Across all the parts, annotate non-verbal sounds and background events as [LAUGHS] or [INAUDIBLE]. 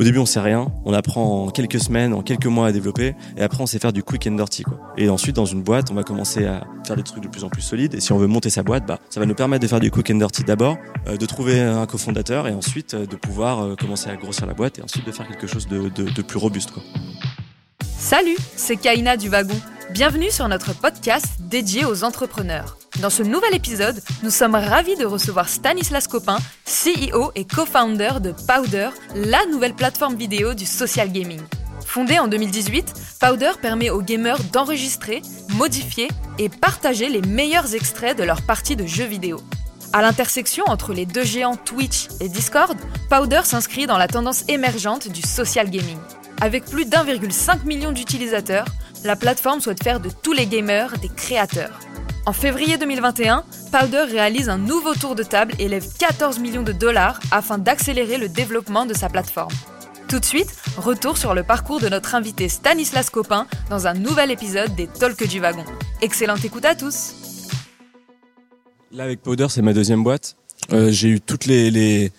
Au début, on sait rien. On apprend en quelques semaines, en quelques mois à développer. Et après, on sait faire du quick and dirty. Et ensuite, dans une boîte, on va commencer à faire des trucs de plus en plus solides. Et si on veut monter sa boîte, bah, ça va nous permettre de faire du quick and dirty d'abord, euh, de trouver un cofondateur et ensuite euh, de pouvoir euh, commencer à grossir la boîte et ensuite de faire quelque chose de, plus robuste. Salut, c'est Kaina du Wagon. Bienvenue sur notre podcast dédié aux entrepreneurs. Dans ce nouvel épisode, nous sommes ravis de recevoir Stanislas Copin, CEO et co-founder de Powder, la nouvelle plateforme vidéo du social gaming. Fondée en 2018, Powder permet aux gamers d'enregistrer, modifier et partager les meilleurs extraits de leurs parties de jeux vidéo. À l'intersection entre les deux géants Twitch et Discord, Powder s'inscrit dans la tendance émergente du social gaming. Avec plus d'1,5 million d'utilisateurs, la plateforme souhaite faire de tous les gamers des créateurs. En février 2021, Powder réalise un nouveau tour de table et lève 14 millions de dollars afin d'accélérer le développement de sa plateforme. Tout de suite, retour sur le parcours de notre invité Stanislas Copin dans un nouvel épisode des Talks du Wagon. Excellente écoute à tous Là, avec Powder, c'est ma deuxième boîte. Euh, j'ai eu toutes les, les,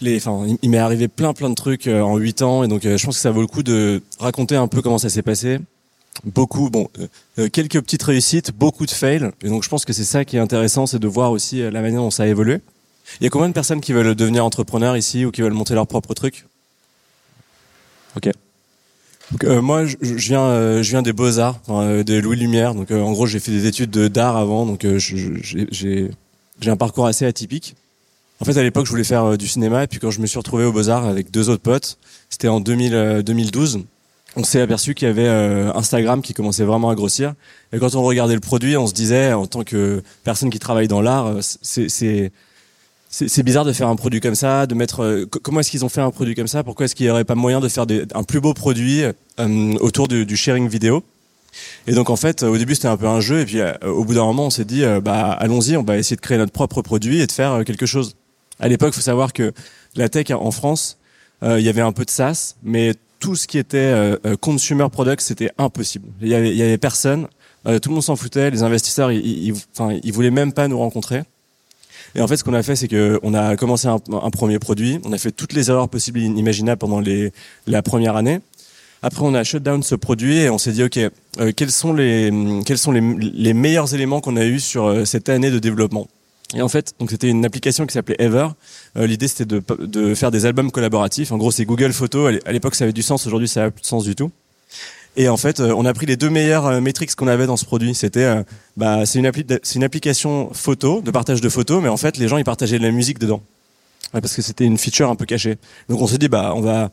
il m'est arrivé plein plein de trucs euh, en 8 ans et donc euh, je pense que ça vaut le coup de raconter un peu comment ça s'est passé. Beaucoup, bon, euh, quelques petites réussites, beaucoup de fails et donc je pense que c'est ça qui est intéressant, c'est de voir aussi la manière dont ça a évolué. Il y a combien de personnes qui veulent devenir entrepreneurs ici ou qui veulent monter leur propre truc? Ok. Donc, euh, moi, je, je viens, euh, je viens des beaux arts, enfin, des Louis Lumière. Donc, en gros, j'ai fait des études d'art avant, donc j'ai j'ai un parcours assez atypique. En fait, à l'époque, je voulais faire euh, du cinéma, et puis quand je me suis retrouvé aux Beaux-Arts avec deux autres potes, c'était en 2000, euh, 2012, on s'est aperçu qu'il y avait euh, Instagram qui commençait vraiment à grossir. Et quand on regardait le produit, on se disait, en tant que personne qui travaille dans l'art, euh, c'est c'est bizarre de faire un produit comme ça, de mettre. euh, co- comment est-ce qu'ils ont fait un produit comme ça? Pourquoi est-ce qu'il n'y aurait pas moyen de faire un plus beau produit autour du, du sharing vidéo? Et donc en fait, au début c'était un peu un jeu, et puis au bout d'un moment, on s'est dit, bah allons-y, on va essayer de créer notre propre produit et de faire quelque chose. À l'époque, il faut savoir que la tech en France, il y avait un peu de SaaS, mais tout ce qui était euh, euh, consumer product, c'était impossible. Il y avait, il y avait personne, euh, tout le monde s'en foutait, les investisseurs, ils, ils, ils- voulaient même pas nous rencontrer. Et en fait, ce qu'on a fait, c'est que on a commencé un, un premier produit, on a fait toutes les erreurs possibles et inimaginables pendant les, la première année. Après, on a shut down ce produit et on s'est dit, ok, euh, quels sont les quels sont les, les meilleurs éléments qu'on a eu sur euh, cette année de développement? Et en fait, donc c'était une application qui s'appelait Ever. Euh, L'idée, c'était de, de faire des albums collaboratifs. En gros, c'est Google Photos. À l'é- À l'époque, ça avait du sens. Aujourd'hui, ça a plus de sens du tout. Et en fait, euh, on a pris les deux meilleures euh, métriques qu'on avait dans ce produit. C'était, euh, bah, c'est une, appli c'est une application photo, de partage de photos, mais en fait, les gens, ils partageaient de la musique dedans. Ouais, parce que c'était une feature un peu cachée. Donc, on s'est dit, bah, on va,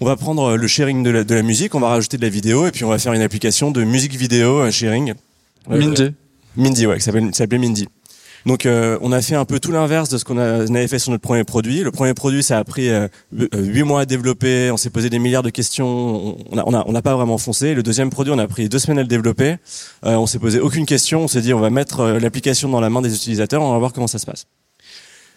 on va prendre le sharing de la, de la musique, on va rajouter de la vidéo, et puis on va faire une application de musique vidéo sharing. Euh, Mindy. Mindy, ouais, qui s'appelait Mindy. Donc euh, on a fait un peu tout l'inverse de ce qu'on avait fait sur notre premier produit. Le premier produit, ça a pris euh, huit mois à développer. On s'est posé des milliards de questions. On n'a pas vraiment foncé. Le deuxième produit, on a pris deux semaines à le développer. Euh, on s'est posé aucune question. On s'est dit, on va mettre euh, l'application dans la main des utilisateurs. On va voir comment ça se passe.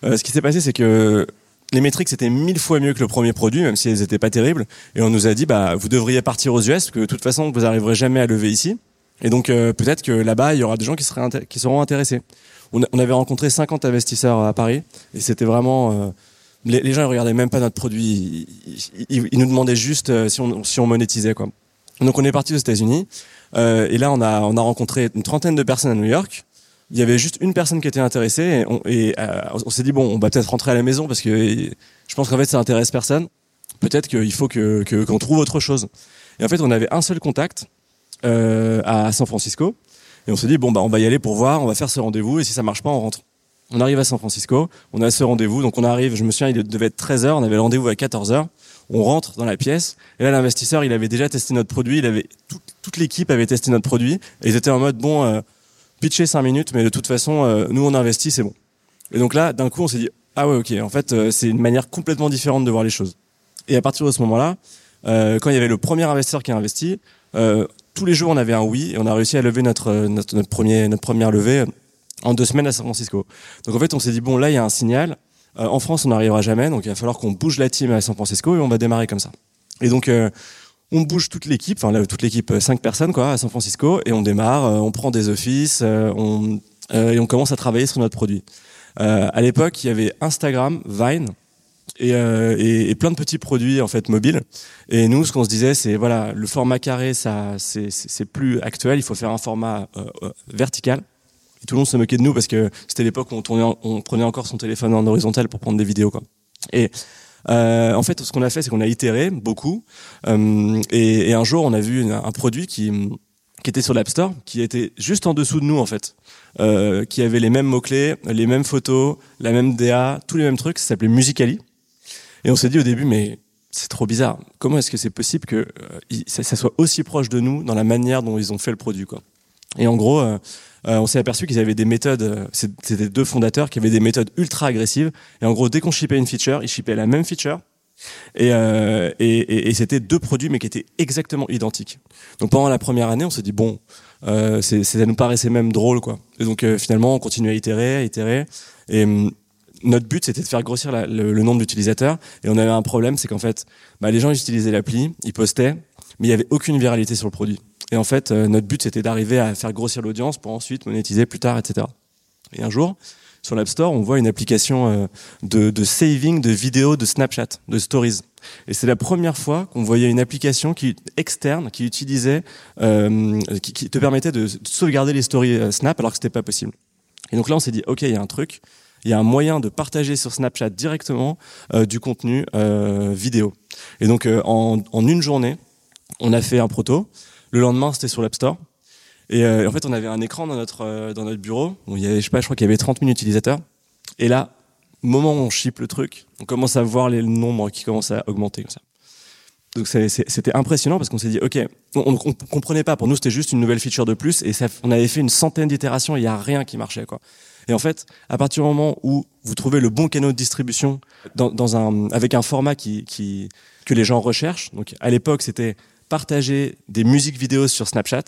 Euh, ce qui s'est passé, c'est que les métriques c'était mille fois mieux que le premier produit, même si elles étaient pas terribles. Et on nous a dit, bah, vous devriez partir aux US, parce que de toute façon, vous arriverez jamais à lever ici. Et donc euh, peut-être que là-bas, il y aura des gens qui seront intéressés. On, avait rencontré 50 investisseurs à Paris, et c'était vraiment... euh, les, les gens ils regardaient même pas notre produit, ils, nous demandaient juste euh, si on, si on monétisait. Quoi. Donc on est parti aux États-Unis, euh, et là on a, on a rencontré une trentaine de personnes à New York. Il y avait juste une personne qui était intéressée, et on, euh, s'est dit, bon, on va peut-être rentrer à la maison, parce que je pense qu'en fait ça intéresse personne. Peut-être qu'il faut que que- qu'on trouve autre chose. Et en fait, on avait un seul contact euh, à San Francisco. Et on s'est dit, bon, bah, on va y aller pour voir, on va faire ce rendez-vous, et si ça marche pas, on rentre. On arrive à San Francisco, on a ce rendez-vous, donc on arrive, je me souviens, il devait être 13h, on avait le rendez-vous à 14h, on rentre dans la pièce, et là, l'investisseur, il avait déjà testé notre produit, il avait, tout- toute l'équipe avait testé notre produit, et ils étaient en mode, bon, euh, pitcher 5 minutes, mais de toute façon, euh, nous, on investit, c'est bon. Et donc là, d'un coup, on s'est dit, ah ouais, ok, en fait, euh, c'est une manière complètement différente de voir les choses. Et à partir de ce moment-là, euh, quand il y avait le premier investisseur qui a investi, euh, tous les jours on avait un oui et on a réussi à lever notre notre, notre premier notre première levée en deux semaines à San Francisco. Donc en fait on s'est dit bon là il y a un signal. Euh, en France on n'arrivera jamais donc il va falloir qu'on bouge la team à San Francisco et on va démarrer comme ça. Et donc euh, on bouge toute l'équipe, enfin toute l'équipe euh, cinq personnes quoi à San Francisco et on démarre, euh, on prend des offices, euh, euh, et on commence à travailler sur notre produit. Euh, à l'époque il y avait Instagram, Vine et, euh, et, plein de petits produits en fait mobiles. Et nous, ce qu'on se disait, c'est voilà, le format carré, ça, c'est plus actuel. Il faut faire un format euh, euh, vertical. Tout le monde se moquait de nous parce que c'était l'époque où on, tournait, on prenait encore son téléphone en horizontal pour prendre des vidéos. Quoi. Et euh, en fait, ce qu'on a fait, c'est qu'on a itéré beaucoup. Euh, et, et, un jour, on a vu un produit qui qui était sur l'App Store, qui était juste en dessous de nous en fait, euh, qui avait les mêmes mots clés, les mêmes photos, la même DA, tous les mêmes trucs. Ça s'appelait Musically. Et on s'est dit au début, mais c'est trop bizarre. Comment est-ce que c'est possible que euh, ça, soit aussi proche de nous dans la manière dont ils ont fait le produit, quoi Et en gros, euh, euh on s'est aperçu qu'ils avaient des méthodes. C'était deux fondateurs qui avaient des méthodes ultra agressives. Et en gros, dès qu'on shippait une feature, ils shippaient la même feature. Et, c'était deux produits, mais qui étaient exactement identiques. Donc pendant la première année, on s'est dit bon, ça nous paraissait même drôle, quoi. Et donc finalement, on continue à itérer, à itérer. Hum, notre but, c'était de faire grossir le, nombre d'utilisateurs. Et on avait un problème, c'est qu'en fait, bah, les gens utilisaient l'appli, ils postaient, mais il n'y avait aucune viralité sur le produit. Et en fait, euh, notre but, c'était d'arriver à faire grossir l'audience pour ensuite monétiser plus tard, etc. Et un jour, sur l'App Store, on voit une application euh, de, de, saving de vidéos de Snapchat, de Stories. Et c'est la première fois qu'on voyait une application qui externe qui utilisait, euh, qui, qui, te permettait de, de sauvegarder les stories euh, Snap alors que c'était pas possible. Et donc là, on s'est dit, ok, il y a un truc il y a un moyen de partager sur Snapchat directement euh, du contenu euh, vidéo. Et donc euh, en, une journée, on a fait un proto. Le lendemain, c'était sur l'App Store. Et en fait, on avait un écran dans notre dans notre bureau. Y avait, je sais pas, je crois qu'il y avait 30 000 utilisateurs. Et là, moment où on ship le truc, on commence à voir les nombres qui commencent à augmenter. Donc c'était impressionnant parce qu'on s'est dit, ok, on, on, comprenait pas. Pour nous, c'était juste une nouvelle feature de plus, et on avait fait une centaine d'itérations, il y a rien qui marchait. Et en fait, à partir du moment où vous trouvez le bon canal de distribution avec un format que les gens recherchent, donc à l'époque c'était partager des musiques vidéo sur Snapchat,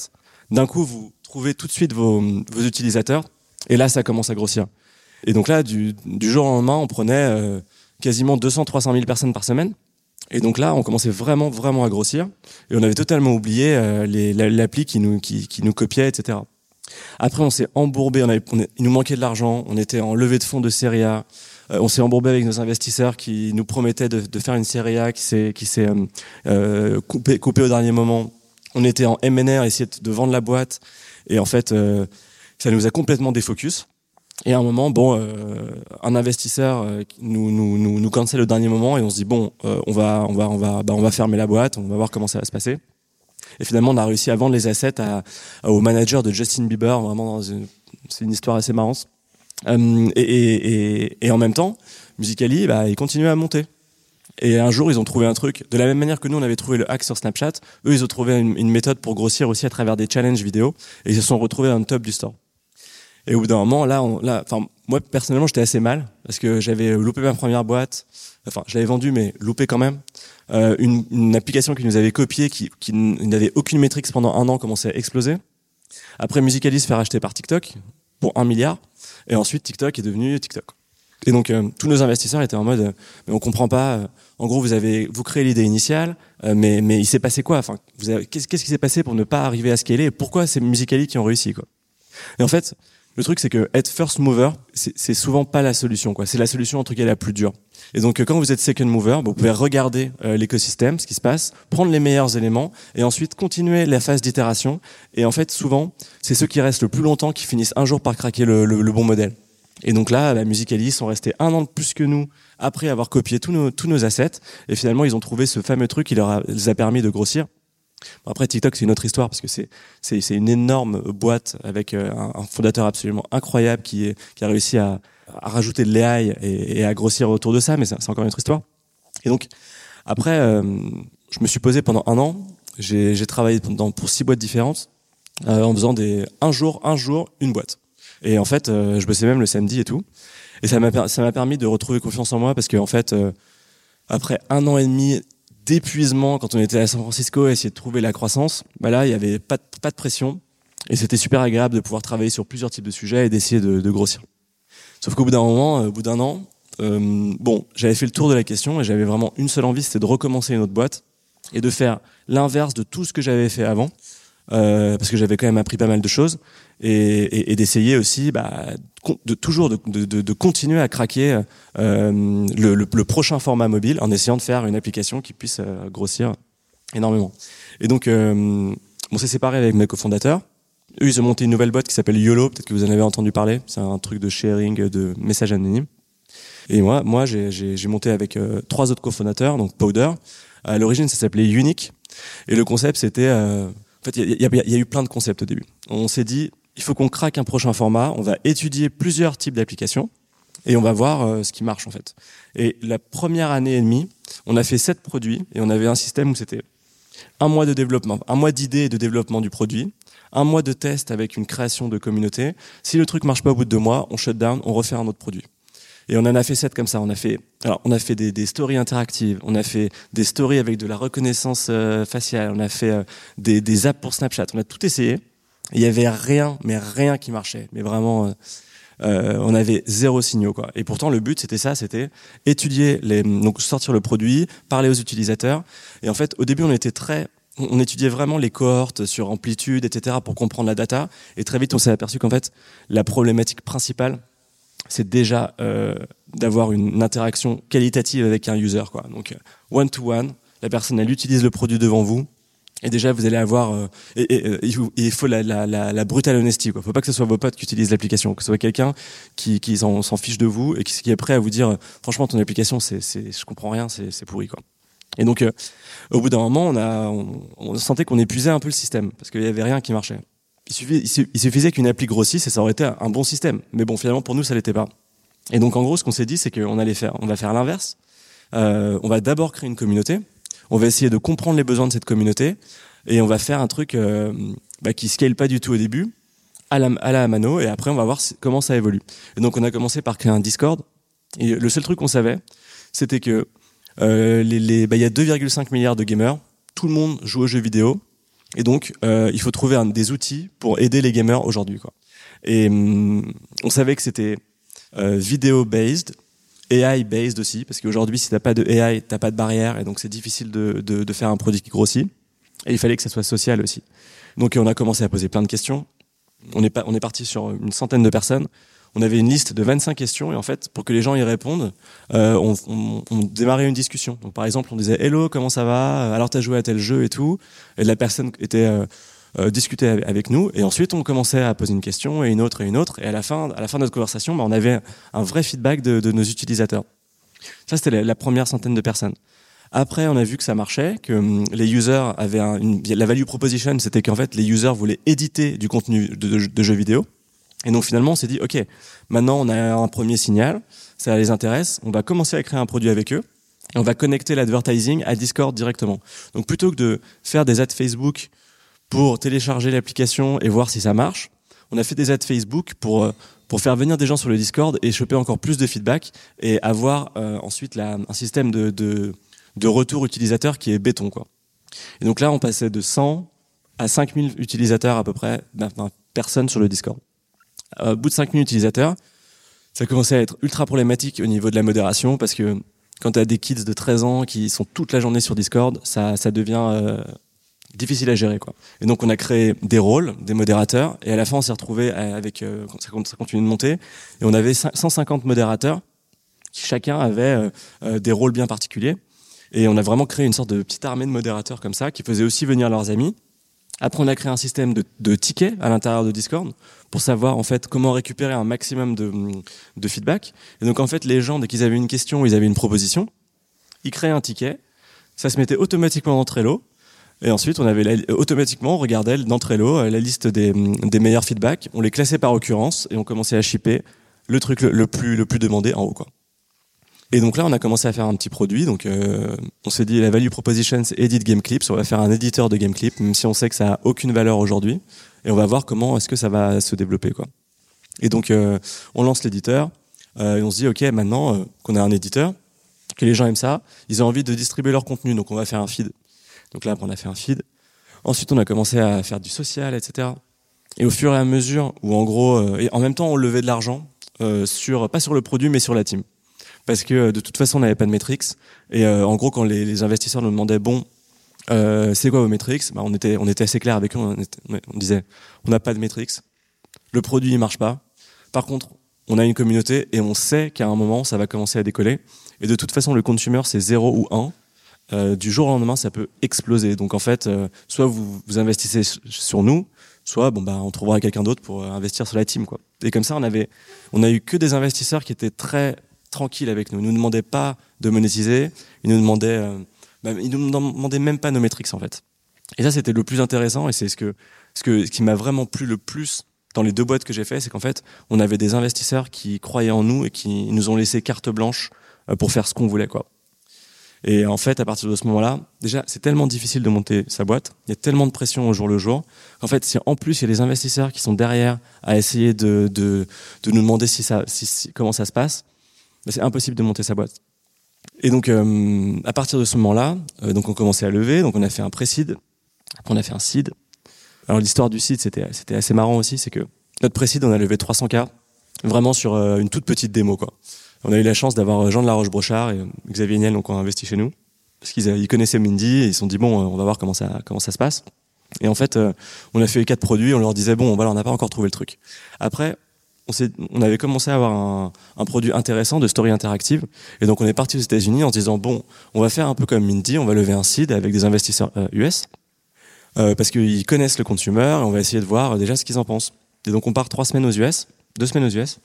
d'un coup vous trouvez tout de suite vos, utilisateurs, et là ça commence à grossir. Et donc là, du, jour au lendemain, on prenait euh, quasiment 200-300 000 personnes par semaine. Et donc là, on commençait vraiment, vraiment à grossir. Et on avait totalement oublié euh, l'appli qui nous copiait, etc. Après, on s'est embourbé, on avait, on, il nous manquait de l'argent, on était en levée de fonds de série A. Euh, on s'est embourbé avec nos investisseurs qui nous promettaient de, de faire une série A qui s'est euh, euh, coupé, coupé au dernier moment. On était en M&A, essayer de vendre la boîte, et en fait, euh, ça nous a complètement défocus. Et à un moment, bon, euh, un investisseur nous, nous, nous, nous cancelle au dernier moment et on se dit bon, on va on va on va bah, on va fermer la boîte, on va voir comment ça va se passer. Et finalement, on a réussi à vendre les assets à, au manager de Justin Bieber. Vraiment, c'est une histoire assez marrante. Euh, et, et, et, en même temps, Musically, bah, il continuait à monter. Et un jour, ils ont trouvé un truc. De la même manière que nous, on avait trouvé le hack sur Snapchat, eux, ils ont trouvé une, une méthode pour grossir aussi à travers des challenges vidéo. Et ils se sont retrouvés dans le top du store. Et au bout d'un moment, là, on, là, enfin, moi personnellement, j'étais assez mal parce que j'avais loupé ma première boîte. Enfin, je l'avais vendue, mais loupé quand même. Euh, une, une, application qui nous avait copié, qui, qui n'avait aucune métrique pendant un an, commençait à exploser. Après, Musicaly se fait racheter par TikTok pour un milliard. Et ensuite, TikTok est devenu TikTok. Et donc, euh, tous nos investisseurs étaient en mode, euh, mais on comprend pas. Euh, en gros, vous avez, vous créez l'idée initiale, mais mais il s'est passé quoi? Enfin, vous avez, qu'est-ce, qui s'est passé pour ne pas arriver à scaler? Et pourquoi c'est Musicaly qui ont réussi quoi? Et en fait, le truc, c'est que être first mover, c'est souvent pas la solution. quoi. C'est la solution en tout la plus dure. Et donc, quand vous êtes second mover, vous pouvez regarder euh, l'écosystème, ce qui se passe, prendre les meilleurs éléments, et ensuite continuer la phase d'itération. Et en fait, souvent, c'est ceux qui restent le plus longtemps qui finissent un jour par craquer le, bon modèle. Et donc là, la Musicaly sont restés un an de plus que nous après avoir copié tous nos, assets. Et finalement, ils ont trouvé ce fameux truc qui leur a, les a permis de grossir. Après TikTok c'est une autre histoire parce que c'est une énorme boîte avec euh, un, fondateur absolument incroyable qui a réussi à, à rajouter de l'AI et, à grossir autour de ça mais c'est encore une autre histoire. Et donc après euh, je me suis posé pendant un an, j'ai travaillé dans pour six boîtes différentes euh, en faisant des un jour un jour une boîte. Et en fait euh, je bossais même le samedi et tout. Et ça m'a permis de retrouver confiance en moi parce que en fait après un an et demi d'épuisement quand on était à San Francisco et essayer de trouver la croissance, bah là, il n'y avait pas de, pression. Et c'était super agréable de pouvoir travailler sur plusieurs types de sujets et d'essayer de, de, grossir. Sauf qu'au bout d'un moment, euh, au bout d'un an, euh, bon, j'avais fait le tour de la question et j'avais vraiment une seule envie, c'était de recommencer une autre boîte et de faire l'inverse de tout ce que j'avais fait avant, euh, parce que j'avais quand même appris pas mal de choses et, et, et d'essayer aussi bah, de toujours de, de, de, continuer à craquer euh, le, le, le, prochain format mobile en essayant de faire une application qui puisse euh, grossir énormément. Et donc, on s'est séparé avec mes cofondateurs. Eux, ils ont monté une nouvelle boîte qui s'appelle YOLO, peut-être que vous en avez entendu parler. C'est un truc de sharing de messages anonymes. Et moi, moi, j'ai monté avec euh, trois autres cofondateurs, donc Powder. À l'origine, ça s'appelait Unique. Et le concept, c'était, euh, en fait, il y, a eu plein de concepts au début. On s'est dit, il faut qu'on craque un prochain format. On va étudier plusieurs types d'applications et on va voir euh, ce qui marche en fait. Et la première année et demie, on a fait sept produits et on avait un système où c'était un mois de développement, un mois d'idées et de développement du produit, un mois de test avec une création de communauté. Si le truc marche pas au bout de deux mois, on shut down, on refait un autre produit. Et on en a fait sept comme ça. On a fait, alors on a fait des, des stories interactives, on a fait des stories avec de la reconnaissance euh, faciale, on a fait euh, des, des, apps pour Snapchat. On a tout essayé. Il y avait rien, mais rien qui marchait. Mais vraiment, euh, euh on avait zéro signaux quoi. Et pourtant le but c'était ça, c'était étudier les, donc sortir le produit, parler aux utilisateurs. Et en fait, au début, on était très on étudiait vraiment les cohortes sur amplitude, etc., pour comprendre la data. Et très vite, on s'est aperçu qu'en fait, la problématique principale, c'est déjà euh, d'avoir une interaction qualitative avec un user. Quoi. Donc, one to one, la personne, elle utilise le produit devant vous. Et déjà, vous allez avoir, euh, et, il faut la, brutale honesty. Quoi. Faut pas que ce soit vos potes qui utilisent l'application, que ce soit quelqu'un qui, s'en, fiche de vous et qui, est prêt à vous dire, franchement, ton application, c'est, je comprends rien, c'est, c'est pourri, quoi. Et donc, euh, au bout d'un moment, on a, on, on sentait qu'on épuisait un peu le système parce qu'il y avait rien qui marchait il, il suffisait qu'une appli grossisse et ça aurait été un bon système. Mais bon, finalement, pour nous, ça l'était pas. Et donc, en gros, ce qu'on s'est dit, c'est qu'on allait faire, on va faire l'inverse. Euh, on va d'abord créer une communauté. On va essayer de comprendre les besoins de cette communauté et on va faire un truc euh, bah, qui scale pas du tout au début, à la, à la mano, et après on va voir comment ça évolue. Et donc, on a commencé par créer un Discord. Et le seul truc qu'on savait, c'était que euh, les, les, bah, il y a 2,5 milliards de gamers. Tout le monde joue aux jeux vidéo. Et donc, euh, il faut trouver un, des outils pour aider les gamers aujourd'hui. Quoi. Et hum, on savait que c'était euh, vidéo-based, AI-based aussi, parce qu'aujourd'hui, si t'as pas de AI, t'as pas de barrière, et donc c'est difficile de, de, de, faire un produit qui grossit. Et il fallait que ça soit social aussi. Donc on a commencé à poser plein de questions. On est, on est parti sur une centaine de personnes on avait une liste de 25 questions et en fait, pour que les gens y répondent, euh, on, on, on, démarrait une discussion. Donc par exemple, on disait Hello, comment ça va? Alors t'as joué à tel jeu et tout. Et la personne était euh, euh, avec nous et ensuite on commençait à poser une question et une autre et une autre. Et à la fin, à la fin de notre conversation, bah, on avait un vrai feedback de, de nos utilisateurs. Ça c'était la, la, première centaine de personnes. Après, on a vu que ça marchait, que hum, les users avaient un, une, la value proposition, c'était qu'en fait les users voulaient éditer du contenu de, de, de jeux vidéo. Et donc finalement, on s'est dit, OK, maintenant on a un premier signal, ça les intéresse, on va commencer à créer un produit avec eux, et on va connecter l'advertising à Discord directement. Donc plutôt que de faire des ads Facebook pour télécharger l'application et voir si ça marche, on a fait des ads Facebook pour euh, pour faire venir des gens sur le Discord et choper encore plus de feedback et avoir euh, ensuite la, un système de, de, de retour utilisateur qui est béton quoi. Et donc là, on passait de 100 à 5000 utilisateurs à peu près, d'un personnes sur le Discord au bout de 5000 utilisateurs, ça commençait à être ultra problématique au niveau de la modération parce que quand tu as des kids de 13 ans qui sont toute la journée sur Discord, ça, devient euh, difficile à gérer. Quoi. Et donc on a créé des rôles, des modérateurs, et à la fin on s'est retrouvé avec, euh, ça, continue de monter, et on avait 150 modérateurs qui chacun avait euh, euh, des rôles bien particuliers. Et on a vraiment créé une sorte de petite armée de modérateurs comme ça, qui faisaient aussi venir leurs amis. Après, on a créé un système de, tickets à l'intérieur de Discord pour savoir en fait comment récupérer un maximum de, de feedback. Et donc en fait, les gens dès qu'ils avaient une question, ils avaient une proposition, ils créaient un ticket, ça se mettait automatiquement dans Trello. Et ensuite, on avait la, automatiquement, on regardait dans Trello euh, la liste des, des meilleurs feedbacks, on les classait par occurrence et on commençait à shipper le truc le, le plus le plus demandé en haut quoi. Et donc là, on a commencé à faire un petit produit. Donc, euh, on s'est dit la value proposition, c'est edit game clips. On va faire un éditeur de game clips, même si on sait que ça a aucune valeur aujourd'hui. Et on va voir comment est-ce que ça va se développer, quoi. Et donc, euh, on lance l'éditeur. Euh, et on se dit, ok, maintenant euh, qu'on a un éditeur, que les gens aiment ça, ils ont envie de distribuer leur contenu. Donc, on va faire un feed. Donc là, on a fait un feed. Ensuite, on a commencé à faire du social, etc. Et au fur et à mesure, où en gros, euh, et en même temps, on levait de l'argent sur pas sur le produit, mais sur la team parce que de toute façon on n'avait pas de métriques et euh, en gros quand les, les, investisseurs nous demandaient bon Euh, c'est quoi vos métriques bah, on était on était assez clair avec eux. On, on disait on n'a pas de métriques. Le produit il marche pas. Par contre, on a une communauté et on sait qu'à un moment ça va commencer à décoller. Et de toute façon, le consumer c'est 0 ou 1. Euh, du jour au lendemain, ça peut exploser. Donc en fait, euh, soit vous, vous investissez sur nous, soit bon bah on trouvera quelqu'un d'autre pour euh, investir sur la team quoi. Et comme ça, on avait, on a eu que des investisseurs qui étaient très tranquilles avec nous. Ils nous demandaient pas de monétiser, ils nous demandaient, euh, bah, nous demandaient même pas nos métriques en fait. Et ça, c'était le plus intéressant et c'est ce que, ce que, ce qui m'a vraiment plu le plus dans les deux boîtes que j'ai fait, c'est qu'en fait, on avait des investisseurs qui croyaient en nous et qui nous ont laissé carte blanche pour faire ce qu'on voulait quoi. Et en fait, à partir de ce moment-là, déjà, c'est tellement difficile de monter sa boîte. Il y a tellement de pression au jour le jour. En fait, si en plus il y a des investisseurs qui sont derrière à essayer de, de, de nous demander si ça, si, comment ça se passe, c'est impossible de monter sa boîte. Et donc, euh, à partir de ce moment-là, euh, donc on commençait à lever. Donc, on a fait un. Après, on a fait un seed. Alors, l'histoire du seed, c'était, c'était assez marrant aussi. C'est que notre pré-seed, on a levé 300K vraiment sur euh, une toute petite démo, quoi on a eu la chance d'avoir Jean de la Roche-Brochard et Xavier Niel donc ont investi chez nous parce qu'ils ils connaissaient Mindy et ils se sont dit bon on va voir comment ça comment ça se passe et en fait euh, on a fait quatre produits on leur disait bon voilà on n'a pas encore trouvé le truc après on, avait commencé à avoir un, produit intéressant de story interactive et donc on est parti aux États-Unis en se disant bon on va faire un peu comme Mindy on va lever un seed avec des investisseurs US euh, parce qu'ils connaissent le consumer et on va essayer de voir déjà ce qu'ils en pensent et donc on part trois semaines aux US deux semaines aux US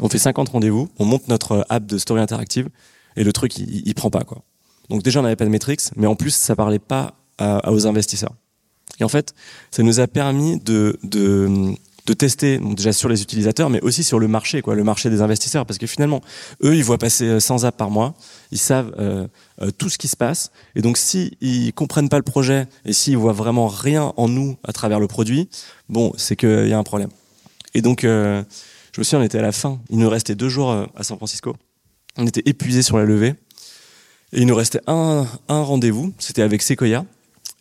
on fait 50 rendez-vous, on monte notre app de story interactive et le truc il, il prend pas quoi. Donc déjà on n'avait pas de métriques, mais en plus ça parlait pas aux investisseurs. Et en fait, ça nous a permis de, de tester donc déjà sur les utilisateurs, mais aussi sur le marché, quoi, le marché des investisseurs, parce que finalement, eux, ils voient passer 100 apps par mois, ils savent euh, euh, tout ce qui se passe, et donc si ils comprennent pas le projet et s'ils voient vraiment rien en nous à travers le produit, bon, c'est qu'il y a un problème. Et donc euh, je me souviens, on était à la fin. Il nous restait deux jours euh, à San Francisco. On était épuisés sur la levée. Et il nous restait un, un rendez-vous. C'était avec Sequoia.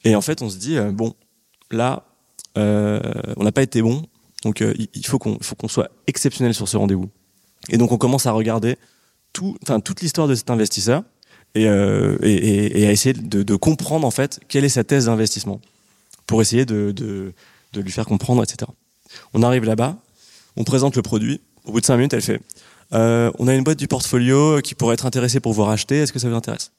Et en fait, on se dit, euh, bon, là, euh, on n'a pas été bon. Donc, euh, il faut qu'on soit exceptionnel sur ce rendez-vous. Et donc, on commence à regarder tout, toute l'histoire de cet investisseur et, euh, à essayer de, comprendre, en fait, quelle est sa thèse d'investissement pour essayer de lui faire comprendre, etc. On arrive là-bas on présente le produit. Au bout de cinq minutes, elle fait euh, on a une boîte du portfolio qui pourrait être intéressée pour vous racheter. Est-ce que ça vous intéresse?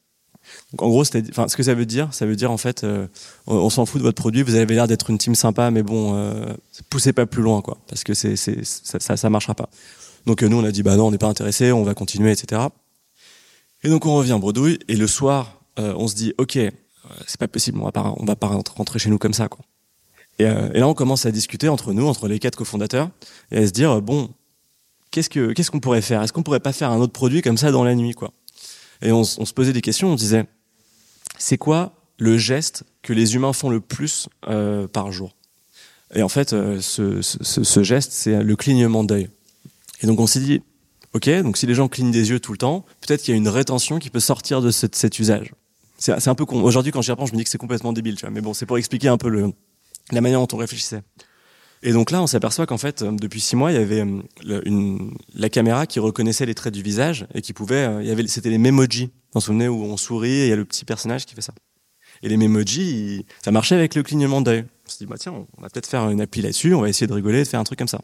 Donc en gros, enfin, ce que ça veut dire, ça veut dire en fait, euh, on, s'en fout de votre produit. Vous avez l'air d'être une team sympa, mais bon, euh, poussez pas plus loin, quoi, parce que ça, ça, ça, marchera pas. Donc euh, nous, on a dit bah non, on n'est pas intéressé, on va continuer, etc. Et donc on revient bredouille, et le soir, euh, on se dit ok, euh, c'est pas possible, on va on va pas rentrer chez nous comme ça, quoi. Et, euh, et, là, on commence à discuter entre nous, entre les quatre cofondateurs, et à se dire bon, qu'est-ce que qu'est-ce qu'on pourrait faire? Est-ce qu'on pourrait pas faire un autre produit comme ça dans la nuit, quoi? Et on, on, se posait des questions. On disait c'est quoi le geste que les humains font le plus euh, par jour? Et en fait, euh, ce, ce, ce, geste, c'est le clignement d'œil. Et donc, on s'est dit ok, donc si les gens clignent des yeux tout le temps, peut-être qu'il y a une rétention qui peut sortir de cet, cet usage. C'est un peu con. Aujourd'hui, quand j'y repense, je me dis que c'est complètement débile, tu vois. Mais bon, c'est pour expliquer un peu le, la manière dont on réfléchissait. Et donc là, on s'aperçoit qu'en fait, euh, depuis six mois, il y avait euh, une, la caméra qui reconnaissait les traits du visage et qui pouvait, euh, il y avait, c'était les memoji. Vous vous souvenez où on sourit et il y a le petit personnage qui fait ça. Et les memoji, ça marchait avec le clignement d'œil. On se dit, bah tiens, on va peut-être faire une appli là-dessus, on va essayer de rigoler, de faire un truc comme ça.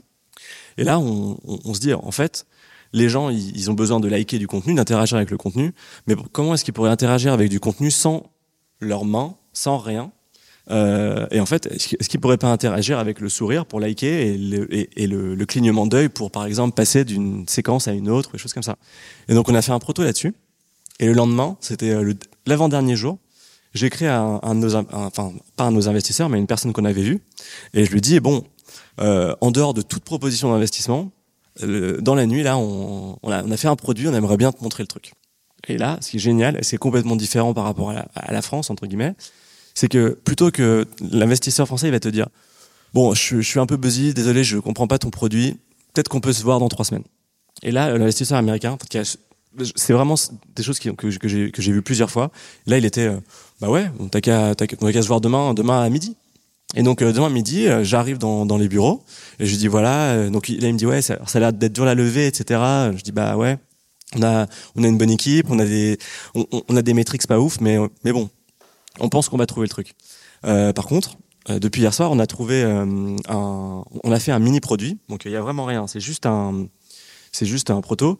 Et là, on, on, on se dit, en fait, les gens, ils, ils, ont besoin de liker du contenu, d'interagir avec le contenu, mais comment est-ce qu'ils pourraient interagir avec du contenu sans leurs mains, sans rien euh, et en fait, est-ce qu'il pourrait pas interagir avec le sourire pour liker et le, clignement d'œil pour, par exemple, passer d'une séquence à une autre, des choses comme ça. Et donc, on a fait un proto là-dessus. Et le lendemain, c'était euh, l'avant-dernier jour, j'ai à un, de nos, un, enfin, pas un de nos investisseurs, mais une personne qu'on avait vue, et je lui dis, bon, euh, en dehors de toute proposition d'investissement, dans la nuit, là, on, a, fait un produit, on aimerait bien te montrer le truc. Et là, ce qui est génial, c'est complètement différent par rapport à la France, entre guillemets, c'est que plutôt que l'investisseur français, il va te dire bon, je, je, suis un peu busy, désolé, je comprends pas ton produit, peut-être qu'on peut se voir dans trois semaines. Et là, l'investisseur américain, c'est vraiment des choses que, que j'ai que j'ai vu plusieurs fois. Là, il était euh, bah ouais, on t'a qu'à qu'à se voir demain demain à midi. Et donc euh, demain à midi, euh, j'arrive dans, dans les bureaux et je dis voilà. donc là, il me dit ouais, ça, ça a l'air d'être dur la levée, etc. Je dis bah ouais, on a on a une bonne équipe, on a des on, on a des métriques pas ouf, mais mais bon, on pense qu'on va trouver le truc. par contre, depuis hier soir, on a trouvé un, on a fait un mini produit. Donc il y a vraiment rien. C'est juste un, c'est juste un proto.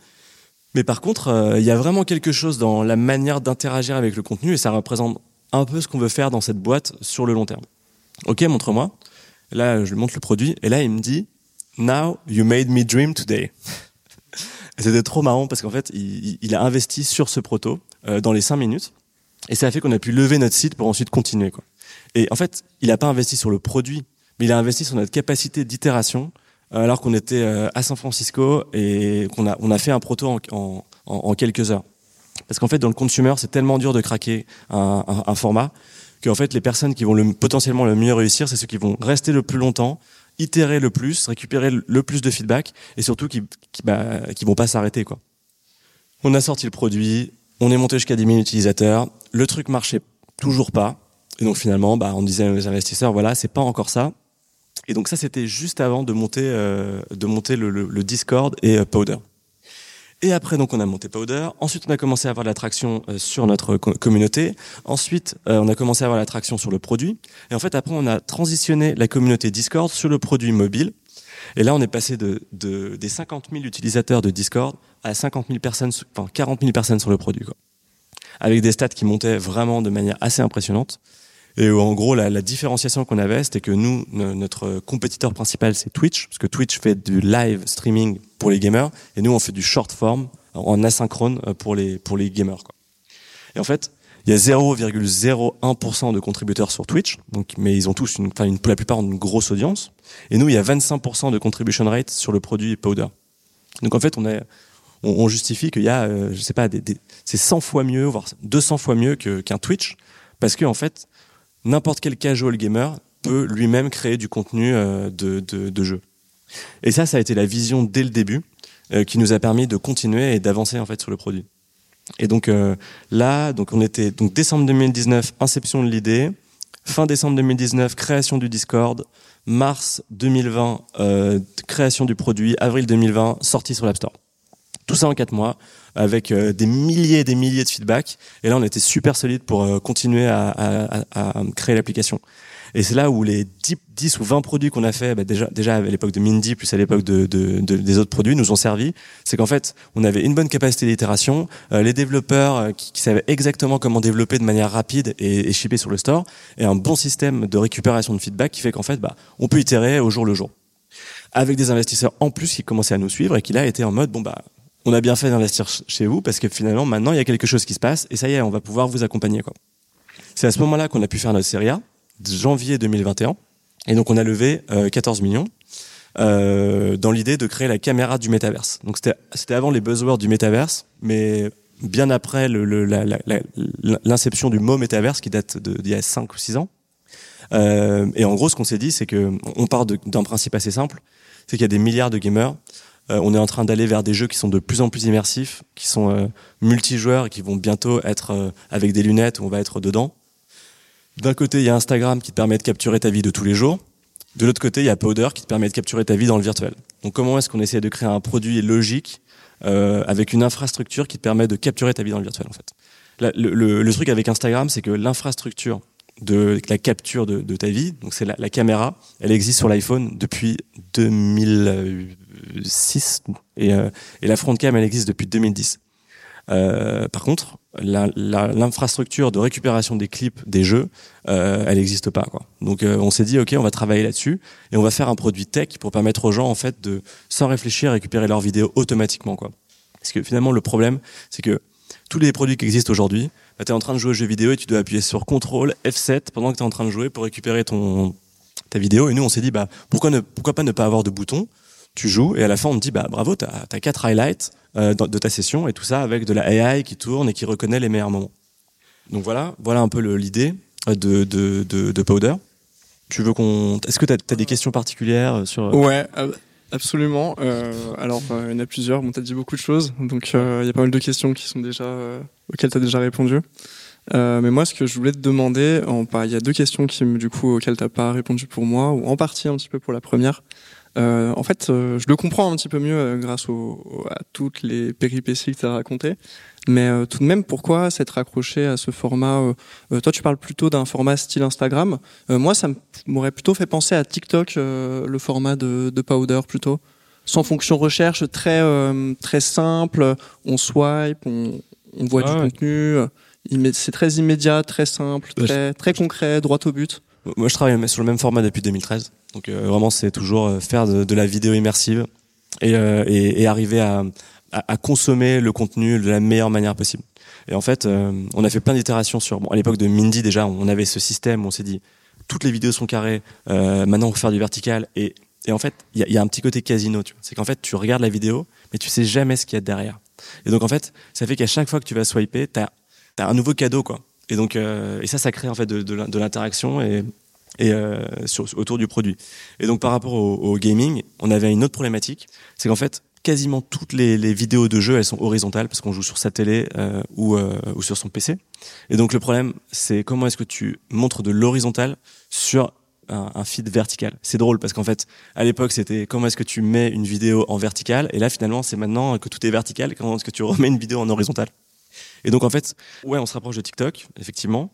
Mais par contre, il y a vraiment quelque chose dans la manière d'interagir avec le contenu et ça représente un peu ce qu'on veut faire dans cette boîte sur le long terme. Ok, montre-moi. Là, je lui montre le produit et là, il me dit Now you made me dream today. [LAUGHS] C'était trop marrant parce qu'en fait, il, a investi sur ce proto euh, dans les cinq minutes et ça a fait qu'on a pu lever notre site pour ensuite continuer. Quoi. Et en fait, il n'a pas investi sur le produit, mais il a investi sur notre capacité d'itération euh, alors qu'on était euh, à San Francisco et qu'on a, on a fait un proto en, en, quelques heures. Parce qu'en fait, dans le consumer, c'est tellement dur de craquer un, un, un format qu'en fait, les personnes qui vont le, potentiellement le mieux réussir, c'est ceux qui vont rester le plus longtemps, itérer le plus, récupérer le plus de feedback et surtout qui, qui, bah, qui vont pas s'arrêter, quoi. On a sorti le produit, on est monté jusqu'à 10 000 utilisateurs, le truc marchait toujours pas. Et donc finalement, bah, on disait aux investisseurs, voilà, c'est pas encore ça. Et donc ça, c'était juste avant de monter, euh, de monter le, le, le Discord et euh, Powder. Et après, donc, on a monté Powder. Ensuite, on a commencé à avoir de l'attraction euh, sur notre communauté. Ensuite, euh, on a commencé à avoir l'attraction sur le produit. Et en fait, après, on a transitionné la communauté Discord sur le produit mobile. Et là, on est passé de, de des 50 000 utilisateurs de Discord à 50 000 personnes, enfin 40 000 personnes sur le produit, quoi. Avec des stats qui montaient vraiment de manière assez impressionnante. Et en gros, la, la différenciation qu'on avait, c'était que nous, notre compétiteur principal, c'est Twitch, parce que Twitch fait du live streaming pour les gamers, et nous, on fait du short form en asynchrone euh, pour les pour les gamers. Quoi. Et en fait, il y a 0,01% de contributeurs sur Twitch, donc mais ils ont tous, une, enfin, une, la plupart ont une grosse audience. Et nous, il y a 25% de contribution rate sur le produit Powder. Donc en fait, on, est, on, on justifie qu'il y a, euh, je sais pas, des, des, c'est 100 fois mieux, voire 200 fois mieux qu'un Twitch, parce que en fait, n'importe quel casual gamer peut lui-même créer du contenu euh, de, de, de, jeu. Et ça, ça a été la vision dès le début euh, qui nous a permis de continuer et d'avancer en fait sur le produit. Et donc euh, là, donc on était donc décembre 2019, inception de l'idée, fin décembre 2019, création du Discord, mars 2020, euh, création du produit, avril 2020, sortie sur l'App Store. Tout ça en quatre mois avec euh, des milliers et des milliers de feedbacks. Et là, on était super solide pour continuer à, créer l'application. Et c'est là où les 10, 10 ou 20 produits qu'on a fait, bah déjà, déjà à l'époque de Mindy, plus à l'époque de, de, de, des autres produits, nous ont servi. C'est qu'en fait, on avait une bonne capacité d'itération, euh, les développeurs euh, qui, qui, savaient exactement comment développer de manière rapide et, et shipper sur le store, et un bon système de récupération de feedback qui fait qu'en fait, bah, on peut itérer au jour le jour. Avec des investisseurs en plus qui commençaient à nous suivre et qui là étaient en mode, bon bah, on a bien fait d'investir chez vous parce que finalement maintenant il y a quelque chose qui se passe et ça y est, on va pouvoir vous accompagner quoi. C'est à ce moment-là qu'on a pu faire notre série A, janvier 2021, et donc on a levé euh, 14 millions euh, dans l'idée de créer la caméra du métaverse. Donc c'était c'était avant les buzzwords du métaverse, mais bien après l'inception du mot métaverse qui date d'il y a 5 ou 6 ans. Euh, et en gros, ce qu'on s'est dit, c'est que on part d'un principe assez simple, c'est qu'il y a des milliards de gamers euh, on est en train d'aller vers des jeux qui sont de plus en plus immersifs, qui sont euh, multijoueurs et qui vont bientôt être euh, avec des lunettes où on va être dedans. D'un côté, il y a Instagram qui te permet de capturer ta vie de tous les jours. De l'autre côté, il y a Powder qui te permet de capturer ta vie dans le virtuel. Donc comment est-ce qu'on essaie de créer un produit logique euh, avec une infrastructure qui te permet de capturer ta vie dans le virtuel en fait? Le, truc avec Instagram, c'est que l'infrastructure de la capture de, ta vie, donc c'est la, caméra, elle existe sur l'iPhone depuis 2006 et, euh, et la front cam elle existe depuis 2010. Euh, par contre, l'infrastructure de récupération des clips des jeux, euh, elle n'existe pas. Donc euh, on s'est dit ok, on va travailler là-dessus et on va faire un produit tech pour permettre aux gens en fait de sans réfléchir récupérer leurs vidéos automatiquement. Parce que finalement le problème, c'est que tous les produits qui existent aujourd'hui, bah, tu es en train de jouer au jeu vidéo et tu dois appuyer sur CTRL F7 pendant que tu es en train de jouer pour récupérer ton ta vidéo. Et nous, on s'est dit, bah, pourquoi, ne, pourquoi pas ne pas avoir de bouton Tu joues et à la fin, on te dit, bah, bravo, tu as, quatre highlights euh, de ta session et tout ça avec de la AI qui tourne et qui reconnaît les meilleurs moments. Donc voilà, voilà un peu l'idée de, de, de, de, Powder. Tu veux qu'on. Est-ce que tu as, des questions particulières sur. Ouais, Absolument. Euh, alors, euh, il y en a plusieurs. Bon, tu as dit beaucoup de choses. Donc, euh, il y a pas mal de questions qui sont déjà, euh, auxquelles tu as déjà répondu. Euh, mais moi, ce que je voulais te demander, il y a deux questions qui, du coup, auxquelles tu pas répondu pour moi, ou en partie un petit peu pour la première. En fait, je le comprends un petit peu mieux grâce au, à toutes les péripéties que tu as racontées. Mais euh, tout de même, pourquoi s'être raccroché à ce format euh, euh, Toi, tu parles plutôt d'un format style Instagram. moi, ça m'aurait plutôt fait penser à TikTok, le format de, de, Powder plutôt. Sans fonction recherche, très très simple. On swipe, on, on voit du contenu. C'est très immédiat, très simple, très, très concret, droit au but. Moi, je travaille sur le même format depuis 2013. Donc vraiment, c'est toujours faire de, de, la vidéo immersive et, et, et arriver à, à, consommer le contenu de la meilleure manière possible. Et en fait, euh, on a fait plein d'itérations sur. Bon, à l'époque de Mindy déjà, on avait ce système. Où on s'est dit, toutes les vidéos sont carrées. Euh, maintenant, on va faire du vertical. Et, et en fait, il y a, y a, un petit côté casino. C'est qu'en fait, tu regardes la vidéo, mais tu sais jamais ce qu'il y a derrière. Et donc en fait, ça fait qu'à chaque fois que tu vas swiper, t'as as un nouveau cadeau, quoi. Et donc, euh, et ça, ça crée en fait de, de, l'interaction et, et euh, autour du produit. Et donc par rapport au, au gaming, on avait une autre problématique, c'est qu'en fait, quasiment toutes les, les, vidéos de jeu, elles sont horizontales parce qu'on joue sur sa télé euh, ou, euh, ou sur son PC. Et donc le problème, c'est comment est-ce que tu montres de l'horizontal sur un, un, feed vertical. C'est drôle parce qu'en fait, à l'époque, c'était comment est-ce que tu mets une vidéo en vertical, et là finalement, c'est maintenant que tout est vertical, comment est-ce que tu remets une vidéo en horizontal? Et donc en fait, ouais, on se rapproche de TikTok, effectivement.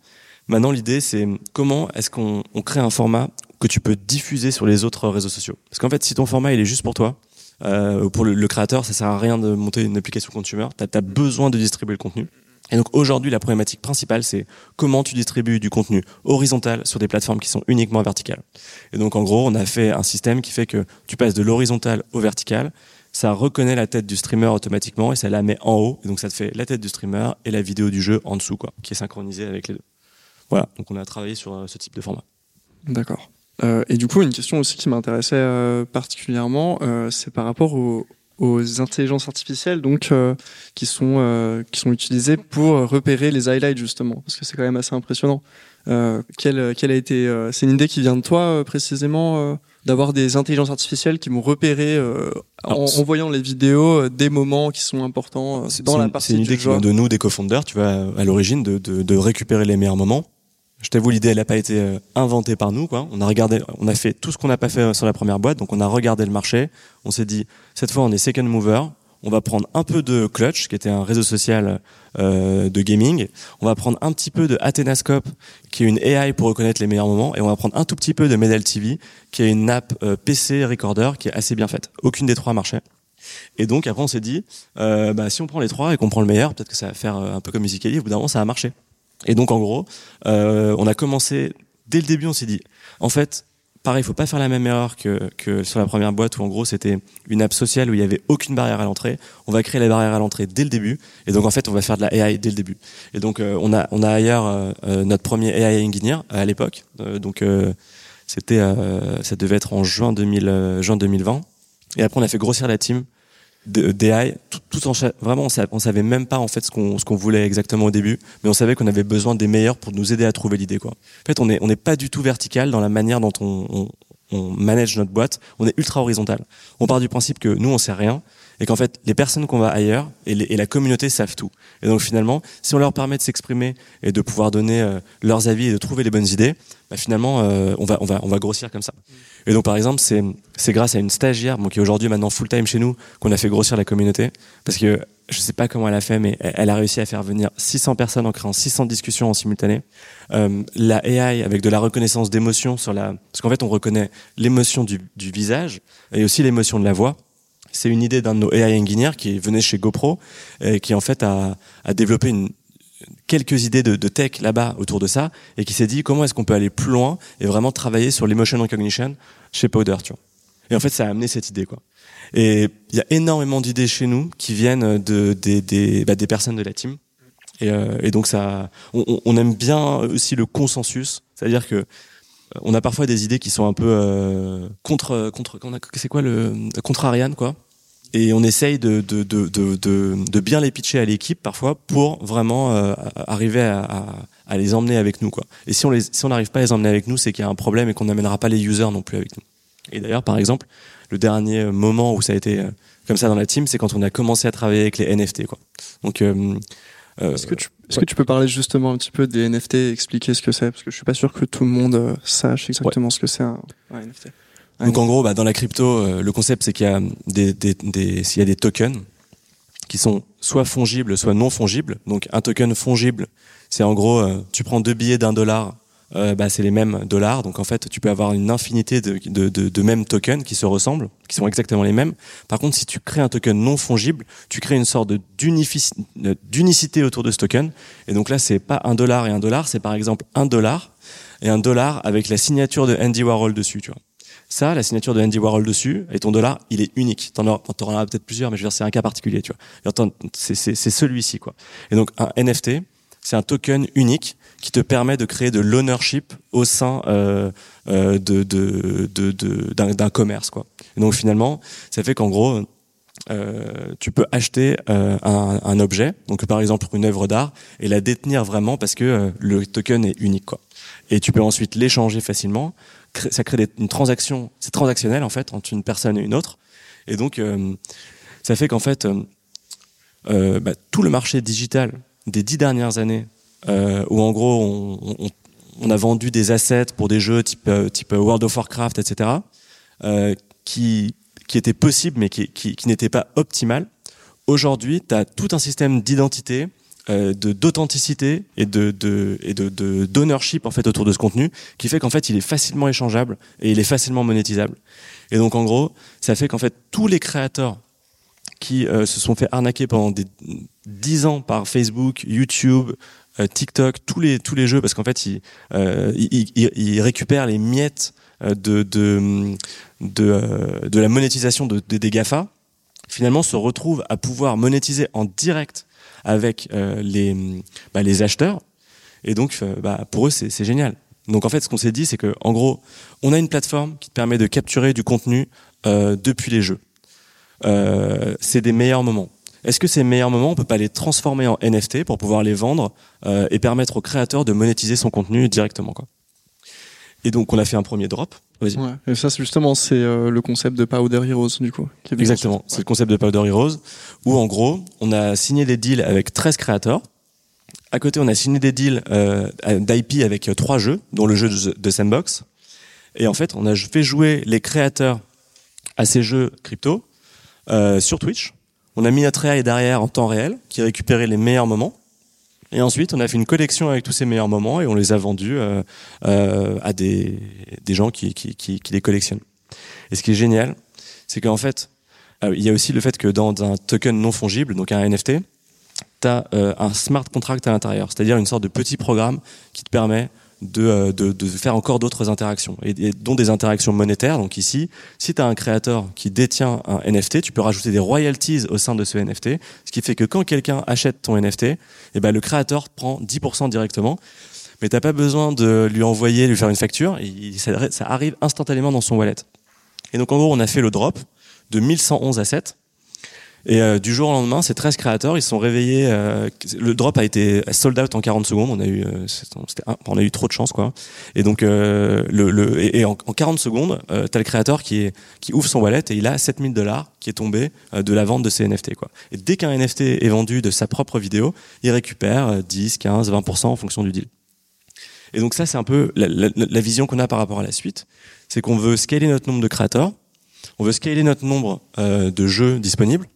Maintenant, l'idée, c'est comment est-ce qu'on on crée un format que tu peux diffuser sur les autres réseaux sociaux? Parce qu'en fait, si ton format il est juste pour toi, euh, pour le, créateur, ça sert à rien de monter une application consumer. Tu as, besoin de distribuer le contenu. Et donc aujourd'hui, la problématique principale, c'est comment tu distribues du contenu horizontal sur des plateformes qui sont uniquement verticales. Et donc en gros, on a fait un système qui fait que tu passes de l'horizontal au vertical. Ça reconnaît la tête du streamer automatiquement et ça la met en haut. Donc ça te fait la tête du streamer et la vidéo du jeu en dessous, quoi, qui est synchronisée avec les deux. Voilà. Donc on a travaillé sur euh, ce type de format. D'accord. Euh, et du coup, une question aussi qui m'intéressait euh, particulièrement, c'est par rapport aux, aux, intelligences artificielles, donc qui sont qui sont utilisées pour repérer les highlights justement, parce que c'est quand même assez impressionnant. Quelle quelle a été C'est une idée qui vient de toi précisément d'avoir des intelligences artificielles qui vont repérer en, en, voyant les vidéos des moments qui sont importants dans la partie C'est une idée qui vient de nous, des co-founders, tu vois, à l'origine, de, de, de récupérer les meilleurs moments je t'avoue, l'idée, elle n'a pas été euh, inventée par nous. Quoi. On a regardé, on a fait tout ce qu'on n'a pas fait euh, sur la première boîte. Donc, on a regardé le marché. On s'est dit, cette fois, on est second mover. On va prendre un peu de Clutch, qui était un réseau social euh, de gaming. On va prendre un petit peu de Athenascope, qui est une AI pour reconnaître les meilleurs moments. Et on va prendre un tout petit peu de Medal TV, qui est une app euh, PC recorder qui est assez bien faite. Aucune des trois marchait. Et donc, après, on s'est dit, euh, bah, si on prend les trois et qu'on prend le meilleur, peut-être que ça va faire un peu comme Musical.ly. Au bout d'un moment, ça va marcher. Et donc en gros, euh, on a commencé dès le début, on s'est dit, en fait, pareil, il faut pas faire la même erreur que, que sur la première boîte où en gros c'était une app sociale où il y avait aucune barrière à l'entrée. On va créer la barrière à l'entrée dès le début, et donc en fait on va faire de la AI dès le début. Et donc euh, on a on a ailleurs euh, euh notre premier AI engineer à l'époque, euh, donc c'était ça devait être en juin 2000 juin 2020. Et après on a fait grossir la team d'AI, tout, tout, en vraiment on savait, même pas en fait ce qu'on qu'on voulait exactement au début, mais on savait qu'on avait besoin des meilleurs pour nous aider à trouver l'idée quoi. En fait, on est on n'est pas du tout vertical dans la manière dont on, on, on manage notre boîte, on est ultra horizontal. On part du principe que nous on sait rien et qu'en fait les personnes qu'on va ailleurs et, la communauté savent tout. Et donc finalement, si on leur permet de s'exprimer et de pouvoir donner euh, leurs avis et de trouver les bonnes idées, bah, finalement euh, on va on va on va grossir comme ça. Et donc par exemple, c'est c'est grâce à une stagiaire bon, qui est aujourd'hui maintenant full time chez nous qu'on a fait grossir la communauté parce que je sais pas comment elle a fait, mais elle a réussi à faire venir 600 personnes en créant 600 discussions en simultané. Euh, la AI avec de la reconnaissance d'émotion sur la, parce qu'en fait on reconnaît l'émotion du, du visage et aussi l'émotion de la voix. C'est une idée d'un de nos AI engineers qui venait chez GoPro et qui en fait a, a développé une, quelques idées de, de tech là-bas autour de ça et qui s'est dit comment est-ce qu'on peut aller plus loin et vraiment travailler sur l'emotion recognition chez Powder, tu vois. Et en fait, ça a amené cette idée, quoi. Et il y a énormément d'idées chez nous qui viennent de, des, bah, des personnes de la team. Et, euh, et donc ça, on, on, aime bien aussi le consensus, c'est-à-dire que on a parfois des idées qui sont un peu euh, contre, contre, c'est quoi le contrarian, quoi et on essaye de, de, de, de, de bien les pitcher à l'équipe parfois pour vraiment euh, arriver à, à, à, les emmener avec nous quoi. Et si on les si on n'arrive pas à les emmener avec nous, c'est qu'il y a un problème et qu'on n'amènera pas les users non plus avec nous. Et d'ailleurs par exemple, le dernier moment où ça a été euh, comme ça dans la team, c'est quand on a commencé à travailler avec les NFT quoi. Donc euh, euh, est-ce que, tu, ouais. que tu peux parler justement un petit peu des NFT et expliquer ce que c'est? Parce que je suis pas sûr que tout le monde sache exactement ouais. ce que c'est un, un NFT. Donc en gros, bah, dans la crypto, euh, le concept c'est qu'il y a des, des, des, s'il y a des tokens qui sont soit fongibles, soit non fongibles. Donc un token fongible, c'est en gros, euh, tu prends deux billets d'un dollar, euh, bah, c'est les mêmes dollars. Donc en fait, tu peux avoir une infinité de, de, de, de, mêmes tokens qui se ressemblent, qui sont exactement les mêmes. Par contre, si tu crées un token non fongible, tu crées une sorte d'unicité autour de ce token. Et donc là, c'est pas un dollar et un dollar, c'est par exemple un dollar et un dollar avec la signature de Andy Warhol dessus, tu vois. Ça, la signature de Andy Warhol dessus, et ton dollar, il est unique. T'en auras, auras peut-être plusieurs, mais je veux dire, c'est un cas particulier, tu vois. C'est celui-ci, quoi. Et donc, un NFT, c'est un token unique qui te permet de créer de l'ownership au sein euh, euh, de, d'un commerce, quoi. Donc, finalement, ça fait qu'en gros, euh, tu peux acheter un, objet, donc par exemple une œuvre d'art, et la détenir vraiment parce que le token est unique, quoi. Et tu peux ensuite l'échanger facilement ça crée une transaction, c'est transactionnel en fait entre une personne et une autre, et donc ça fait qu'en fait bah, tout le marché digital des dix dernières années, où en gros on, a vendu des assets pour des jeux type, type World of Warcraft, etc., qui qui étaient possibles mais qui, qui, qui n'étaient pas optimales. Aujourd'hui, tu as tout un système d'identité, euh, de d'authenticité et de, de et de d'ownership en fait autour de ce contenu qui fait qu'en fait il est facilement échangeable et il est facilement monétisable et donc en gros ça fait qu'en fait tous les créateurs qui euh, se sont fait arnaquer pendant des dix ans par Facebook, YouTube, euh, TikTok, tous les tous les jeux parce qu'en fait ils, ils, ils, récupèrent les miettes de de de, de la monétisation de, des GAFA finalement se retrouvent à pouvoir monétiser en direct avec euh, les, bah, les acheteurs. Et donc, euh, bah, pour eux, c'est génial. Donc en fait, ce qu'on s'est dit, c'est que en gros, on a une plateforme qui te permet de capturer du contenu euh, depuis les jeux. Euh, c'est des meilleurs moments. Est-ce que ces meilleurs moments, on peut pas les transformer en NFT pour pouvoir les vendre euh, et permettre aux créateurs de monétiser son contenu directement quoi? Et donc on a fait un premier drop. Ouais, et ça, justement, c'est euh, le concept de Powder Heroes, du coup. Exactement, c'est le concept de Powder Heroes, où en gros, on a signé des deals avec 13 créateurs. À côté, on a signé des deals euh, d'IP avec euh, trois jeux, dont le jeu de, Sandbox. Et en fait, on a fait jouer les créateurs à ces jeux crypto euh, sur Twitch. On a mis notre AI derrière en temps réel, qui récupérait les meilleurs moments. Et ensuite, on a fait une collection avec tous ces meilleurs moments et on les a vendus euh, euh, à des, des gens qui, qui, qui, les collectionnent. Et ce qui est génial, c'est qu'en fait, euh, il y a aussi le fait que dans un token non fongible, donc un NFT, tu as euh, un smart contract à l'intérieur, c'est-à-dire une sorte de petit programme qui te permet euh, de, de, faire encore d'autres interactions, et, dont des interactions monétaires. Donc ici, si tu as un créateur qui détient un NFT, tu peux rajouter des royalties au sein de ce NFT, ce qui fait que quand quelqu'un achète ton NFT, et eh ben, le créateur prend 10% directement, mais t'as pas besoin de lui envoyer, lui faire une facture, ça arrive instantanément dans son wallet. Et donc en gros, on a fait le drop de 1111 assets, et euh, du jour au lendemain, ces 13 créateurs, ils sont réveillés. Euh, le drop a été sold out en 40 secondes. On a eu, euh, on a eu trop de chance, quoi. Et donc, le, le, et, en, en, 40 secondes, t'as le créateur qui est qui ouvre son wallet et il a 7000 dollars qui est tombé de la vente de ses NFT, quoi. Et dès qu'un NFT est vendu de sa propre vidéo, il récupère 10, 15, 20% en fonction du deal. Et donc ça, c'est un peu la, la, la vision qu'on a par rapport à la suite. C'est qu'on veut scaler notre nombre de créateurs, on veut scaler notre nombre de jeux disponibles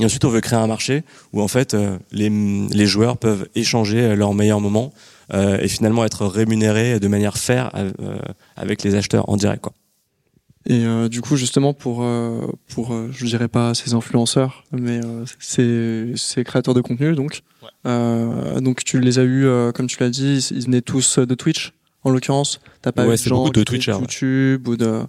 et ensuite, on veut créer un marché où en fait euh, les, les, joueurs peuvent échanger euh, leurs meilleurs moments euh, et finalement être rémunérés de manière fair euh, avec les acheteurs en direct. Quoi. Et euh, du coup, justement, pour pour je dirais pas ces influenceurs, mais ces, ces créateurs de contenu, donc ouais. donc tu les as eu, comme tu l'as dit, ils venaient tous de Twitch, en l'occurrence. T'as pas ouais, eu de gens de Twitch, YouTube ou de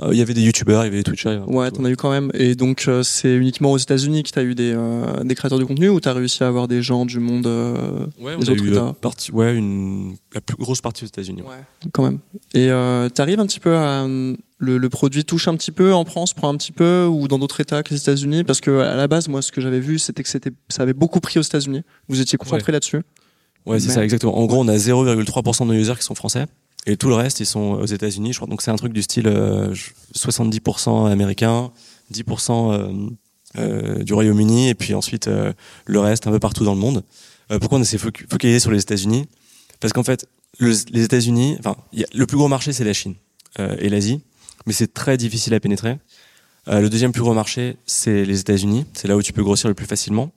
euh, il y avait des youtubeurs, il y avait des twitchers. Ouais, t'en as eu quand même. Et donc, euh, c'est uniquement aux États-Unis que t'as eu des, euh, des créateurs de contenu ou t'as réussi à avoir des gens du monde ouais, des autres eu la, partie, ouais, une, la plus grosse partie aux États-Unis. Ouais. quand même. Et t'arrives un petit peu à le, le, produit touche un petit peu en France, prend un petit peu ou dans d'autres États que les États-Unis? Parce que à la base, moi, ce que j'avais vu, c'était que c'était ça avait beaucoup pris aux États-Unis. Vous étiez concentré là-dessus. Ouais, c'est ça, exactement. En gros, on a 0,3% de nos users qui sont français. Et tout le reste, ils sont aux États-Unis, je crois. Donc c'est un truc du style euh, 70% américain, 10% euh, euh, du Royaume-Uni, et puis ensuite euh, le reste un peu partout dans le monde. Euh, pourquoi on s'est focalisé sur les États-Unis? Parce qu'en fait, le, les États-Unis, enfin, le plus gros marché c'est la Chine et l'Asie. mais c'est très difficile à pénétrer. Euh, le deuxième plus gros marché, c'est les États-Unis. C'est là où tu peux grossir le plus facilement.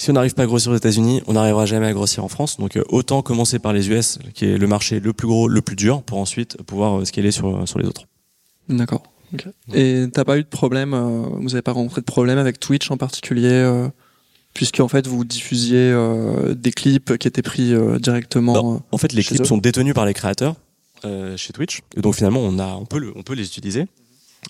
Si on n'arrive pas à grossir aux États-Unis, on n'arrivera jamais à grossir en France. Donc euh, autant commencer par les US, qui est le marché le plus gros, le plus dur, pour ensuite pouvoir euh, scaler sur, sur les autres. D'accord. Okay. Et t'as pas eu de problème, euh, vous avez pas rencontré de problème avec Twitch en particulier, euh, puisque en fait vous diffusiez euh, des clips qui étaient pris directement. Non. En fait, les clips eux. sont détenus par les créateurs chez Twitch, et donc finalement on a, on peut, le, on peut les utiliser.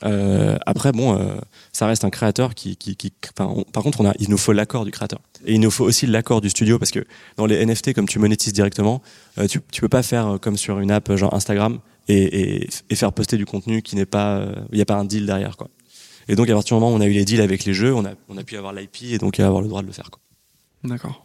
Euh, après, bon, euh, ça reste un créateur qui, qui, qui on, par contre, on a, il nous faut l'accord du créateur et il nous faut aussi l'accord du studio parce que dans les NFT, comme tu monétises directement, euh, tu, tu peux pas faire comme sur une app genre Instagram et, et, et faire poster du contenu qui n'est pas, il n'y a pas un deal derrière, quoi. Et donc, à partir du moment où on a eu les deals avec les jeux, on a, on a pu avoir l'IP et donc avoir le droit de le faire, quoi. D'accord.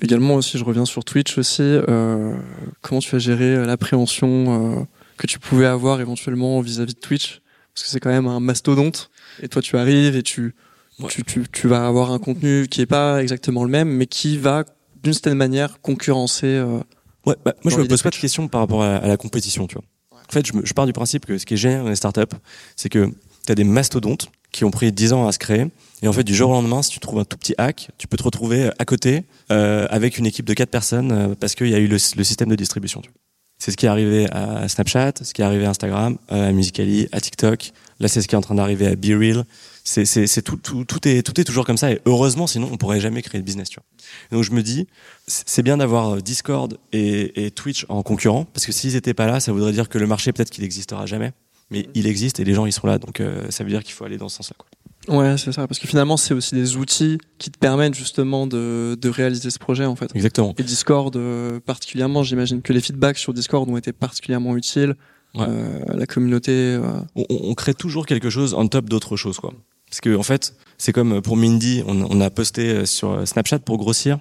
Également aussi, je reviens sur Twitch aussi. Euh, comment tu as géré l'appréhension que tu pouvais avoir éventuellement vis-à-vis -vis de Twitch? Parce que c'est quand même un mastodonte. Et toi, tu arrives et tu, ouais. tu, tu, tu, vas avoir un contenu qui est pas exactement le même, mais qui va d'une certaine manière concurrencer. Euh, ouais, bah, moi, je me pose pas de questions par rapport à, à la compétition, tu vois. Ouais. En fait, je, me, je, pars du principe que ce qui est génial dans les startups, c'est que tu as des mastodontes qui ont pris 10 ans à se créer. Et en fait, du jour au lendemain, si tu trouves un tout petit hack, tu peux te retrouver à côté euh, avec une équipe de 4 personnes euh, parce qu'il y a eu le, le, système de distribution. Tu vois. C'est ce qui est arrivé à Snapchat, ce qui est arrivé à Instagram, à Musically, à TikTok. Là, c'est ce qui est en train d'arriver à BeReal. C'est, c'est, c'est tout, tout, tout est, tout est toujours comme ça. Et heureusement, sinon, on pourrait jamais créer de business, tu vois. Donc, je me dis, c'est bien d'avoir Discord et, et Twitch en concurrent, parce que s'ils étaient pas là, ça voudrait dire que le marché, peut-être qu'il n'existera jamais. Mais il existe et les gens, ils sont là. Donc, euh, ça veut dire qu'il faut aller dans ce sens-là, quoi. Ouais, c'est ça, parce que finalement, c'est aussi des outils qui te permettent justement de, de réaliser ce projet, en fait. Exactement. Et Discord, euh, particulièrement, j'imagine que les feedbacks sur Discord ont été particulièrement utiles. Ouais. Euh, la communauté. Euh... On, on, crée toujours quelque chose en top d'autre chose, quoi. Parce que en fait, c'est comme pour Mindy, on, a posté sur Snapchat pour grossir.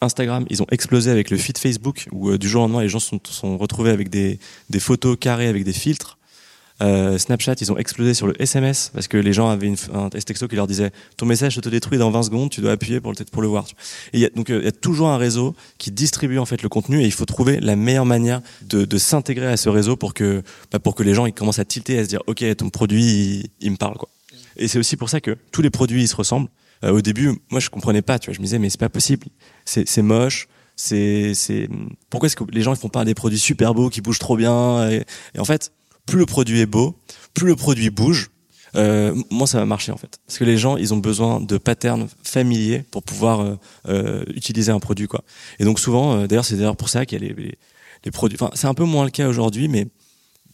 Instagram, ils ont explosé avec le feed Facebook, où euh, du jour au lendemain, les gens sont, sont retrouvés avec des, des photos carrées avec des filtres. Euh, Snapchat, ils ont explosé sur le SMS parce que les gens avaient un texto qui leur disait ton message se te détruit dans 20 secondes, tu dois appuyer pour le pour le voir. Et donc il y a toujours un réseau qui distribue en fait le contenu et il faut trouver la meilleure manière de, de s'intégrer à ce réseau pour que bah, pour que les gens ils commencent à tilter à se dire ok ton produit il, il me parle quoi. Et c'est aussi pour ça que tous les produits ils se ressemblent. Euh, au début, moi je comprenais pas, tu vois, je me disais mais c'est pas possible, c'est moche, c'est c'est pourquoi est-ce que les gens ils font pas des produits super beaux qui bougent trop bien et, en fait plus le produit est beau, plus le produit bouge, euh, moi ça va marcher en fait. Parce que les gens, ils ont besoin de patterns familiers pour pouvoir euh, euh, utiliser un produit quoi. Et donc souvent, euh, d'ailleurs c'est d'ailleurs pour ça qu'il y a les, les produits. Enfin c'est un peu moins le cas aujourd'hui, mais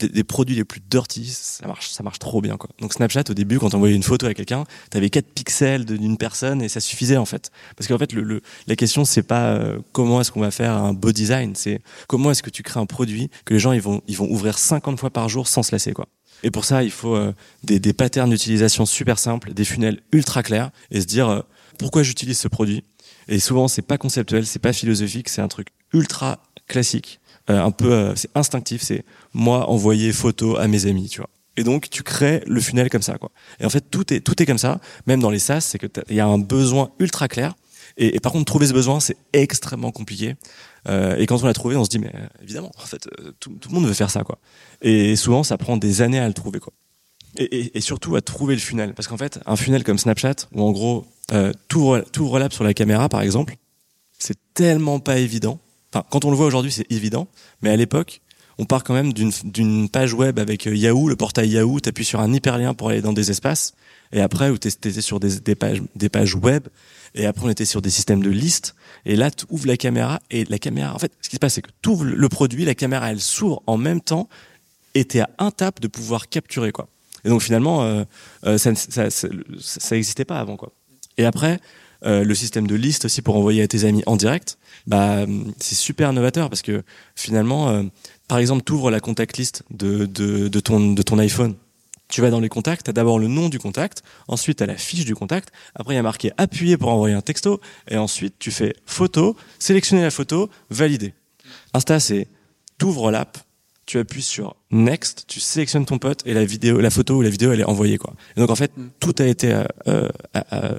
des, produits les plus dirty, ça marche, ça marche trop bien quoi. Donc Snapchat au début, quand on voyait une photo avec quelqu'un, t'avais 4 pixels d'une personne et ça suffisait en fait. Parce qu'en fait, le, la question c'est pas euh, comment est-ce qu'on va faire un beau design, c'est comment est-ce que tu crées un produit que les gens ils vont, ils vont ouvrir 50 fois par jour sans se lasser quoi. Et pour ça, il faut euh, des, des patterns d'utilisation super simples, des funnels ultra clairs et se dire euh, pourquoi j'utilise ce produit? Et souvent, c'est pas conceptuel, c'est pas philosophique, c'est un truc ultra classique un peu euh, c'est instinctif c'est moi envoyer photo à mes amis tu vois. Et donc tu crées le funnel comme ça quoi. Et en fait tout est tout est comme ça même dans les SaaS c'est que il y a un besoin ultra clair. Et, par contre trouver ce besoin c'est extrêmement compliqué. Euh, et quand on l'a trouvé on se dit mais euh, évidemment en fait euh, tout, tout, le monde veut faire ça quoi. Et souvent ça prend des années à le trouver quoi. Et, surtout à trouver le funnel. Parce qu'en fait un funnel comme Snapchat où en gros euh, tout tout relap sur la caméra par exemple c'est tellement pas évident Enfin, quand on le voit aujourd'hui, c'est évident, mais à l'époque, on part quand même d'une page web avec Yahoo, le portail Yahoo, tu appuies sur un hyperlien pour aller dans des espaces, et après, où tu étais sur des, des, pages, des pages web, et après, on était sur des systèmes de listes, et là, tu ouvres la caméra, et la caméra, en fait, ce qui se passe, c'est que tu ouvres le produit, la caméra, elle s'ouvre en même temps, et tu à un tap de pouvoir capturer, quoi. Et donc, finalement, euh, euh, ça n'existait ça, ça, ça pas avant, quoi. Et après, euh, le système de liste aussi pour envoyer à tes amis en direct, bah c'est super novateur parce que finalement, euh, par exemple, tu ouvres la contact list de, de, de, ton, de ton iPhone. Tu vas dans les contacts, tu as d'abord le nom du contact, ensuite tu as la fiche du contact, après il y a marqué appuyer pour envoyer un texto, et ensuite tu fais photo, sélectionner la photo, valider. Insta, c'est t'ouvres l'app, tu appuies sur next, tu sélectionnes ton pote et la vidéo, la photo ou la vidéo elle est envoyée quoi. Et donc en fait mm. tout a été euh, euh, euh,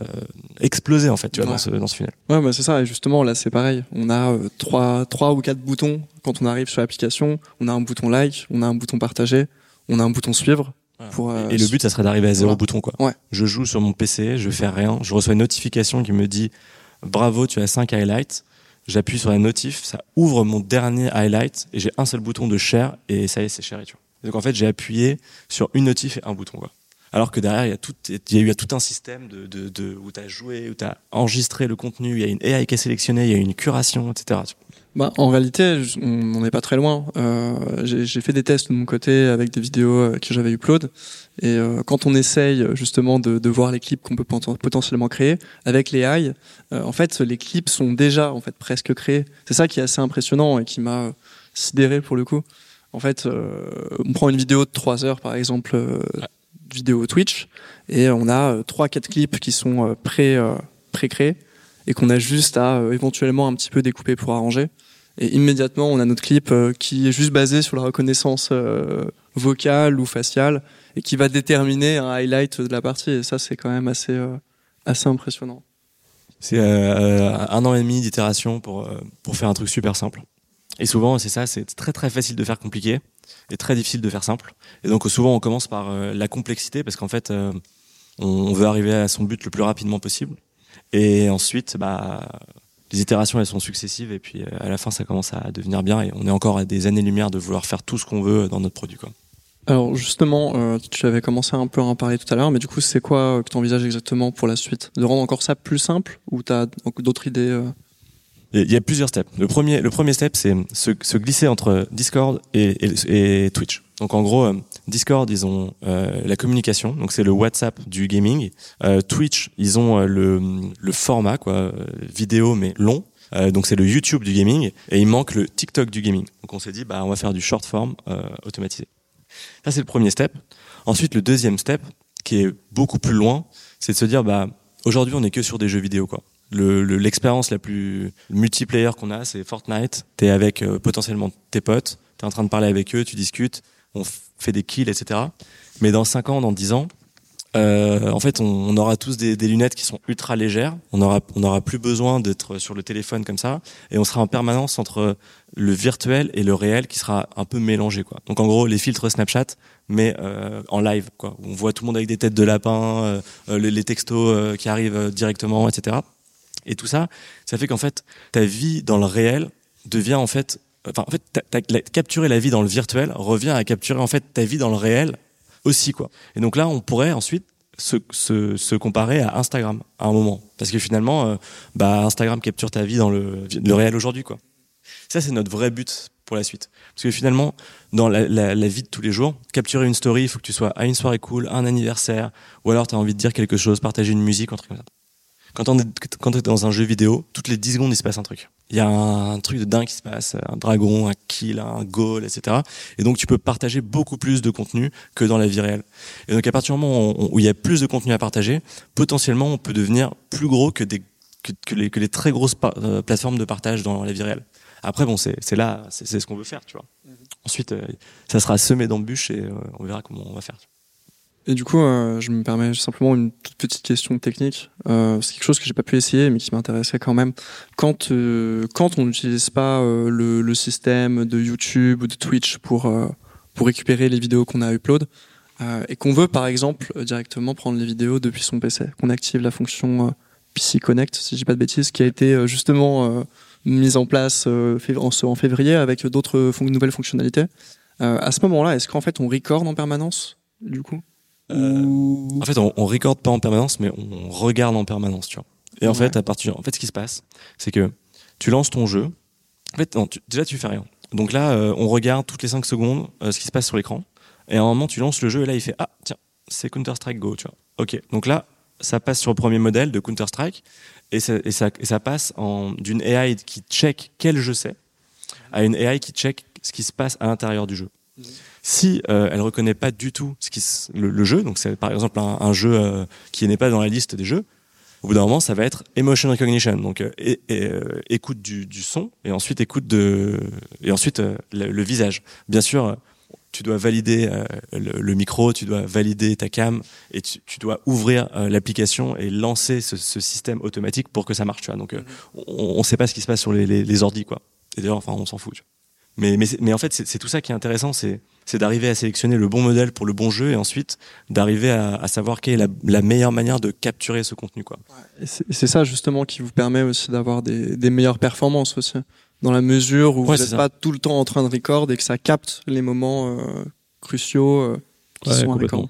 explosé en fait tu vois ouais. dans ce dans ce final. Ouais bah c'est ça et justement là c'est pareil. On a euh, trois trois ou quatre boutons quand on arrive sur l'application. On a un bouton like, on a un bouton partager, on a un bouton suivre. Pour, euh, et le but, ça serait d'arriver à zéro bouton, quoi. Ouais. Je joue sur mon PC, je fais rien, je reçois une notification qui me dit bravo, tu as 5 highlights. J'appuie sur la notif, ça ouvre mon dernier highlight et j'ai un seul bouton de share et ça y est, c'est share tu vois. donc en fait, j'ai appuyé sur une notif et un bouton, quoi. Alors que derrière, il y a tout, il y a eu tout un système de, de, de où tu as joué, où tu as enregistré le contenu, il y a une AI qui a sélectionné, il y a une curation, etc. Bah, en réalité, on n'est pas très loin. Euh, j'ai fait des tests de mon côté avec des vidéos euh, que j'avais upload. Et euh, quand on essaye justement de, de voir les clips qu'on peut potentiellement créer avec les AI, euh, en fait, les clips sont déjà en fait presque créés. C'est ça qui est assez impressionnant et qui m'a sidéré pour le coup. En fait, on prend une vidéo de 3 heures par exemple, vidéo Twitch, et on a trois quatre clips qui sont pré pré-créés et qu'on a juste à éventuellement un petit peu découper pour arranger. Et immédiatement, on a notre clip euh, qui est juste basé sur la reconnaissance euh, vocale ou faciale et qui va déterminer un highlight de la partie. Et ça, c'est quand même assez, euh, assez impressionnant. C'est un an et demi d'itération pour, pour faire un truc super simple. Et souvent, c'est ça, c'est très très facile de faire compliqué et très difficile de faire simple. Et donc souvent, on commence par la complexité parce qu'en fait, on veut arriver à son but le plus rapidement possible. Et ensuite, bah, les itérations elles sont successives et puis euh, à la fin ça commence à devenir bien et on est encore à des années-lumière de vouloir faire tout ce qu'on veut dans notre produit. Quoi. Alors justement, euh, tu avais commencé un peu à en parler tout à l'heure, mais du coup c'est quoi que tu envisages exactement pour la suite? De rendre encore ça plus simple ou tu as d'autres idées euh? Il y a plusieurs steps. Le premier, le premier step, c'est se, se, glisser entre Discord et, et, et, Twitch. Donc en gros, euh, Discord, ils ont euh, la communication, donc c'est le WhatsApp du gaming. Euh, Twitch, ils ont euh, le, le format, quoi, vidéo mais long. donc c'est le YouTube du gaming et il manque le TikTok du gaming. Donc on s'est dit, bah on va faire du short form automatisé. Ça c'est le premier step. Ensuite, le deuxième step, qui est beaucoup plus loin, c'est de se dire, bah aujourd'hui on est que sur des jeux vidéo, quoi l'expérience le, la plus multiplayer qu'on a, c'est Fortnite. T'es avec euh, potentiellement tes potes, t'es en train de parler avec eux, tu discutes, fait des kills, etc. Mais dans 5 ans, dans 10 ans, euh, en fait, on, aura tous des, lunettes qui sont ultra légères. On aura, on aura plus besoin d'être sur le téléphone comme ça, et on sera en permanence entre le virtuel et le réel qui sera un peu mélangé, quoi. Donc en gros, les filtres Snapchat, mais euh, en live, quoi. On voit tout le monde avec des têtes de lapin, euh, les, textos qui arrivent directement, etc. Et tout ça, ça fait qu'en fait, ta vie dans le réel devient en fait, enfin en fait, capturer la vie dans le virtuel revient à capturer en fait ta vie dans le réel aussi quoi. Et donc là, on pourrait ensuite se, se, se comparer à Instagram à un moment, parce que finalement, euh, bah Instagram capture ta vie dans le, le réel aujourd'hui quoi. Ça c'est notre vrai but pour la suite, parce que finalement, dans la, la, la, vie de tous les jours, capturer une story, il faut que tu sois à une soirée cool, un anniversaire, ou alors tu as envie de dire quelque chose, partager une musique, un truc comme ça. Quand on est, quand on est dans un jeu vidéo, toutes les 10 secondes, il se passe un truc. Il y a un, truc de dingue qui se passe, un dragon, un kill, un goal, etc. Et donc, tu peux partager beaucoup plus de contenu que dans la vie réelle. Et donc, à partir du moment où, il y a plus de contenu à partager, potentiellement, on peut devenir plus gros que des, que, les, que les très grosses euh, plateformes de partage dans la vie réelle. Après, bon, c'est là, c'est ce qu'on veut faire, tu vois. Mm-hmm. Ensuite, euh, ça sera semé d'embûches et euh, on verra comment on va faire. Et du coup, euh, je me permets simplement une toute petite question technique. Euh, c'est quelque chose que j'ai pas pu essayer, mais qui m'intéressait quand même. Quand euh, quand on n'utilise pas euh, le, le, système de YouTube ou de Twitch pour euh, pour récupérer les vidéos qu'on a upload et qu'on veut par exemple directement prendre les vidéos depuis son PC, qu'on active la fonction PC Connect, si dis pas de bêtises, qui a été justement mise en place en février avec d'autres nouvelles fonctionnalités. à ce moment-là, est-ce qu'en fait on record en permanence du coup? Euh, en fait, on, on recorde pas en permanence, mais on regarde en permanence, tu vois. Et en fait, à partir, en fait, ce qui se passe, c'est que tu lances ton jeu. En fait, non, tu, déjà, tu fais rien. Donc là, euh, on regarde toutes les 5 secondes euh, ce qui se passe sur l'écran. Et à un moment, tu lances le jeu et là, il fait Ah, tiens, c'est Counter-Strike Go, tu vois. Ok. Donc là, ça passe sur le premier modèle de Counter-Strike et ça, et ça, et ça passe d'une AI qui check quel jeu c'est à une AI qui check ce qui se passe à l'intérieur du jeu. Mhm. Si euh, elle reconnaît pas du tout ce qui, le, le jeu, donc c'est par exemple un, un jeu euh, qui n'est pas dans la liste des jeux, au bout d'un moment, ça va être emotion recognition, donc euh, euh, écoute du, du, son et ensuite écoute de et ensuite euh, le, le, visage. Bien sûr, tu dois valider le, le, micro, tu dois valider ta cam et tu, tu dois ouvrir l'application et lancer ce, ce, système automatique pour que ça marche. Tu vois. Donc, on ne sait pas ce qui se passe sur les, les, les ordis, quoi. Et d'ailleurs, enfin, on s'en fout. Tu vois. Mais, mais, mais en fait, c'est tout ça qui est intéressant, c'est c'est d'arriver à sélectionner le bon modèle pour le bon jeu et ensuite d'arriver à, à, savoir quelle est la, la, meilleure manière de capturer ce contenu. Quoi. c'est ça justement qui vous permet aussi d'avoir des, des meilleures performances aussi, dans la mesure où vous n'êtes pas tout le temps en train de record et que ça capte les moments euh, cruciaux euh, qui ouais, sont complètement.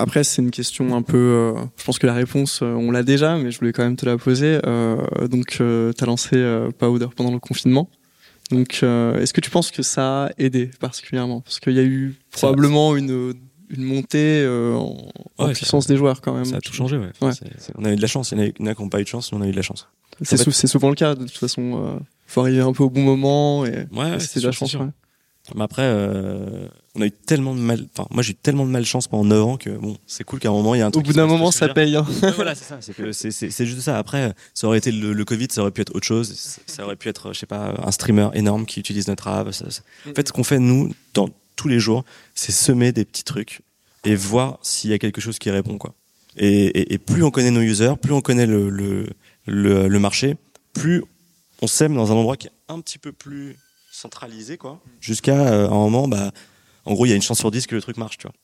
Après, c'est une question un peu. Euh, je pense que la réponse, euh, on l'a déjà, mais je voulais quand même te la poser. Euh, donc, tu as lancé Powder pendant le confinement. Donc, est-ce que tu penses que ça a aidé particulièrement? Parce qu'il y a eu probablement une, une montée en, en puissance des joueurs quand même. Ça a tout changé, ouais. ouais. on a eu de la chance. Il y en a qui n'ont pas eu de chance, mais on a eu de la chance. C'est en fait, sou souvent le cas, de toute façon. faut arriver un peu au bon moment et, ouais, et c'est de la chance. Mais après, euh, on a eu tellement de mal. Enfin, moi, j'ai eu tellement de malchance pendant 9 ans que bon, c'est cool qu'à un moment, il y a un truc. Au bout d'un moment, ça paye. Hein. Voilà, c'est ça. C'est que c'est c'est juste ça. Après, ça aurait été le, le, Covid, ça aurait pu être autre chose. Ça aurait pu être, je sais pas, un streamer énorme qui utilise notre app. Ça, ça. En fait, ce qu'on fait nous, dans tous les jours, c'est semer des petits trucs et voir s'il y a quelque chose qui répond, quoi. Et, et, et, plus on connaît nos users, plus on connaît le, le, le, le marché, plus on sème dans un endroit qui est un petit peu plus centralisé quoi. Jusqu'à euh, un moment bah en gros il y a une chance sur 10 que le truc marche tu vois.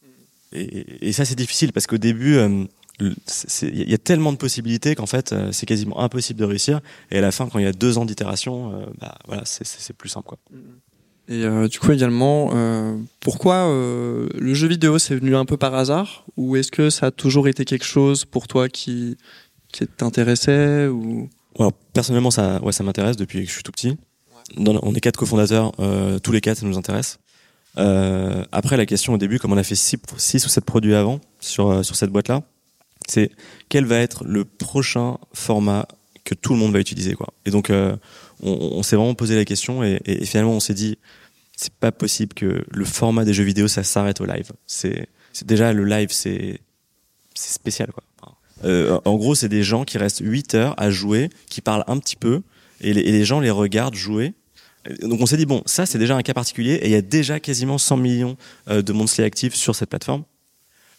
Et, et ça c'est difficile parce qu'au début euh, il y a tellement de possibilités qu'en fait euh, c'est quasiment impossible de réussir. Et à la fin quand il y a deux ans d'itération euh, bah voilà c'est plus simple quoi. Et euh, du coup également pourquoi le jeu vidéo c'est venu un peu par hasard? Ou est-ce que ça a toujours été quelque chose pour toi qui qui t'intéressait ou alors, personnellement ça ouais ça m'intéresse depuis que je suis tout petit on est quatre cofondateurs, euh, tous les quatre, ça nous intéresse. Euh, après, la question au début, comme on a fait six, ou sept produits avant sur, euh, sur cette boîte-là, c'est quel va être le prochain format que tout le monde va utiliser, quoi. Et donc, euh, on, s'est vraiment posé la question et, finalement, on s'est dit, c'est pas possible que le format des jeux vidéo, ça s'arrête au live. C'est, déjà le live, c'est, c'est spécial, quoi. Euh, en gros, c'est des gens qui restent 8 heures à jouer, qui parlent un petit peu, et les, gens les regardent jouer. Donc on s'est dit bon, ça c'est déjà un cas particulier et il y a déjà quasiment 100 millions euh, de monthly actifs sur cette plateforme.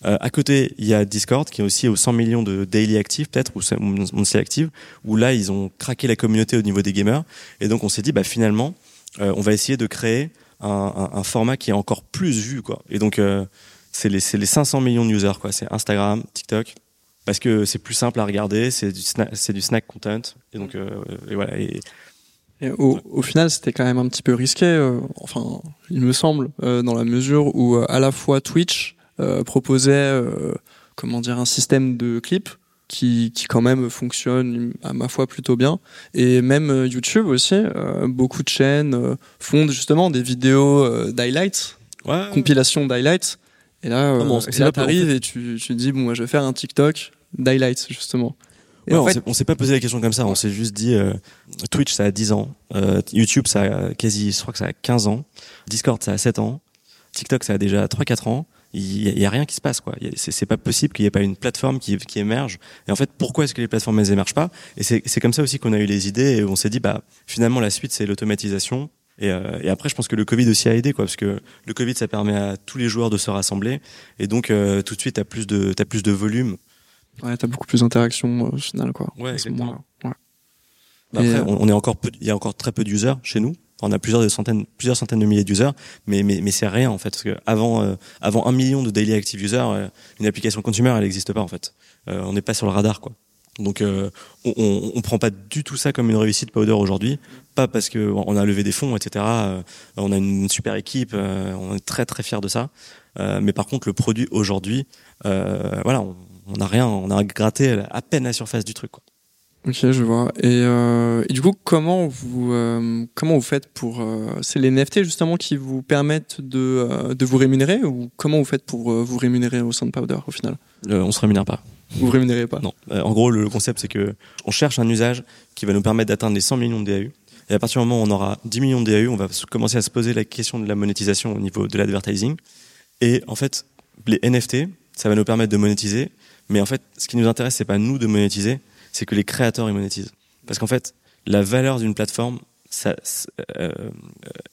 Euh, à côté, il y a Discord qui est aussi aux 100 millions de daily actifs peut-être ou monthly actifs où là ils ont craqué la communauté au niveau des gamers et donc on s'est dit bah finalement euh, on va essayer de créer un, format qui est encore plus vu quoi. Et donc c'est les, les 500 millions de users c'est Instagram, TikTok parce que c'est plus simple à regarder, c'est du, snack content, et donc euh, et voilà. Et, et au, au, final, c'était quand même un petit peu risqué, euh, enfin, il me semble, euh, dans la mesure où à la fois Twitch proposait, comment dire, un système de clips qui, qui quand même fonctionne à ma foi plutôt bien, et même YouTube aussi, beaucoup de chaînes font justement des vidéos d'highlights, ouais. compilation d'highlights. Et là, Ah bon, et là t'arrives en fait. et tu, tu te dis, bon, moi, je vais faire un TikTok d'highlights, justement. Et ouais, en fait, on s'est pas posé la question comme ça, on s'est juste dit, euh, Twitch, ça a 10 ans, euh, YouTube, ça a quasi, je crois que ça a 15 ans, Discord, ça a 7 ans, TikTok, ça a déjà 3-4 ans, il y, y, a rien qui se passe, quoi. C'est pas possible qu'il n'y ait pas une plateforme qui, qui émerge. Et en fait, pourquoi est-ce que les plateformes, elles émergent pas? Et c'est comme ça aussi qu'on a eu les idées et on s'est dit, bah, finalement, la suite, c'est l'automatisation. Et, euh, et, après, je pense que le Covid aussi a aidé, quoi, parce que le Covid, ça permet à tous les joueurs de se rassembler, et donc euh, tout de suite, t'as plus de, as plus de volume. Ouais, t'as beaucoup plus d'interaction au final, quoi. Ouais, exactement. Ouais. Après, et, on, on, est encore, il y a encore très peu d'users chez nous. On a plusieurs centaines, plusieurs centaines de milliers d'users, mais mais, mais c'est rien en fait, parce que avant euh, avant un million de daily active users, euh, une application consumer, elle n'existe pas en fait. Euh, on n'est pas sur le radar, quoi. Donc euh, on, on, on, prend pas du tout ça comme une réussite Powder aujourd'hui, pas parce que on a levé des fonds, etc. Euh, on a une super équipe, euh, on est très très fier de ça. Euh, mais par contre le produit aujourd'hui, euh, voilà, on, on a rien, on a gratté à peine la surface du truc. Quoi. Ok, je vois. Et, et du coup, comment vous comment vous faites pour c'est les NFT justement qui vous permettent de de vous rémunérer ou comment vous faites pour vous rémunérer au sein de Powder au final? On se rémunère pas. Vous rémunérez pas? Non. Euh, en gros, le concept, c'est que on cherche un usage qui va nous permettre d'atteindre les 100 millions de DAU. Et à partir du moment où on aura 10 millions de DAU, on va commencer à se poser la question de la monétisation au niveau de l'advertising. Et en fait, les NFT, ça va nous permettre de monétiser. Mais en fait, ce qui nous intéresse, c'est pas nous de monétiser, c'est que les créateurs ils monétisent. Parce qu'en fait, la valeur d'une plateforme, ça euh,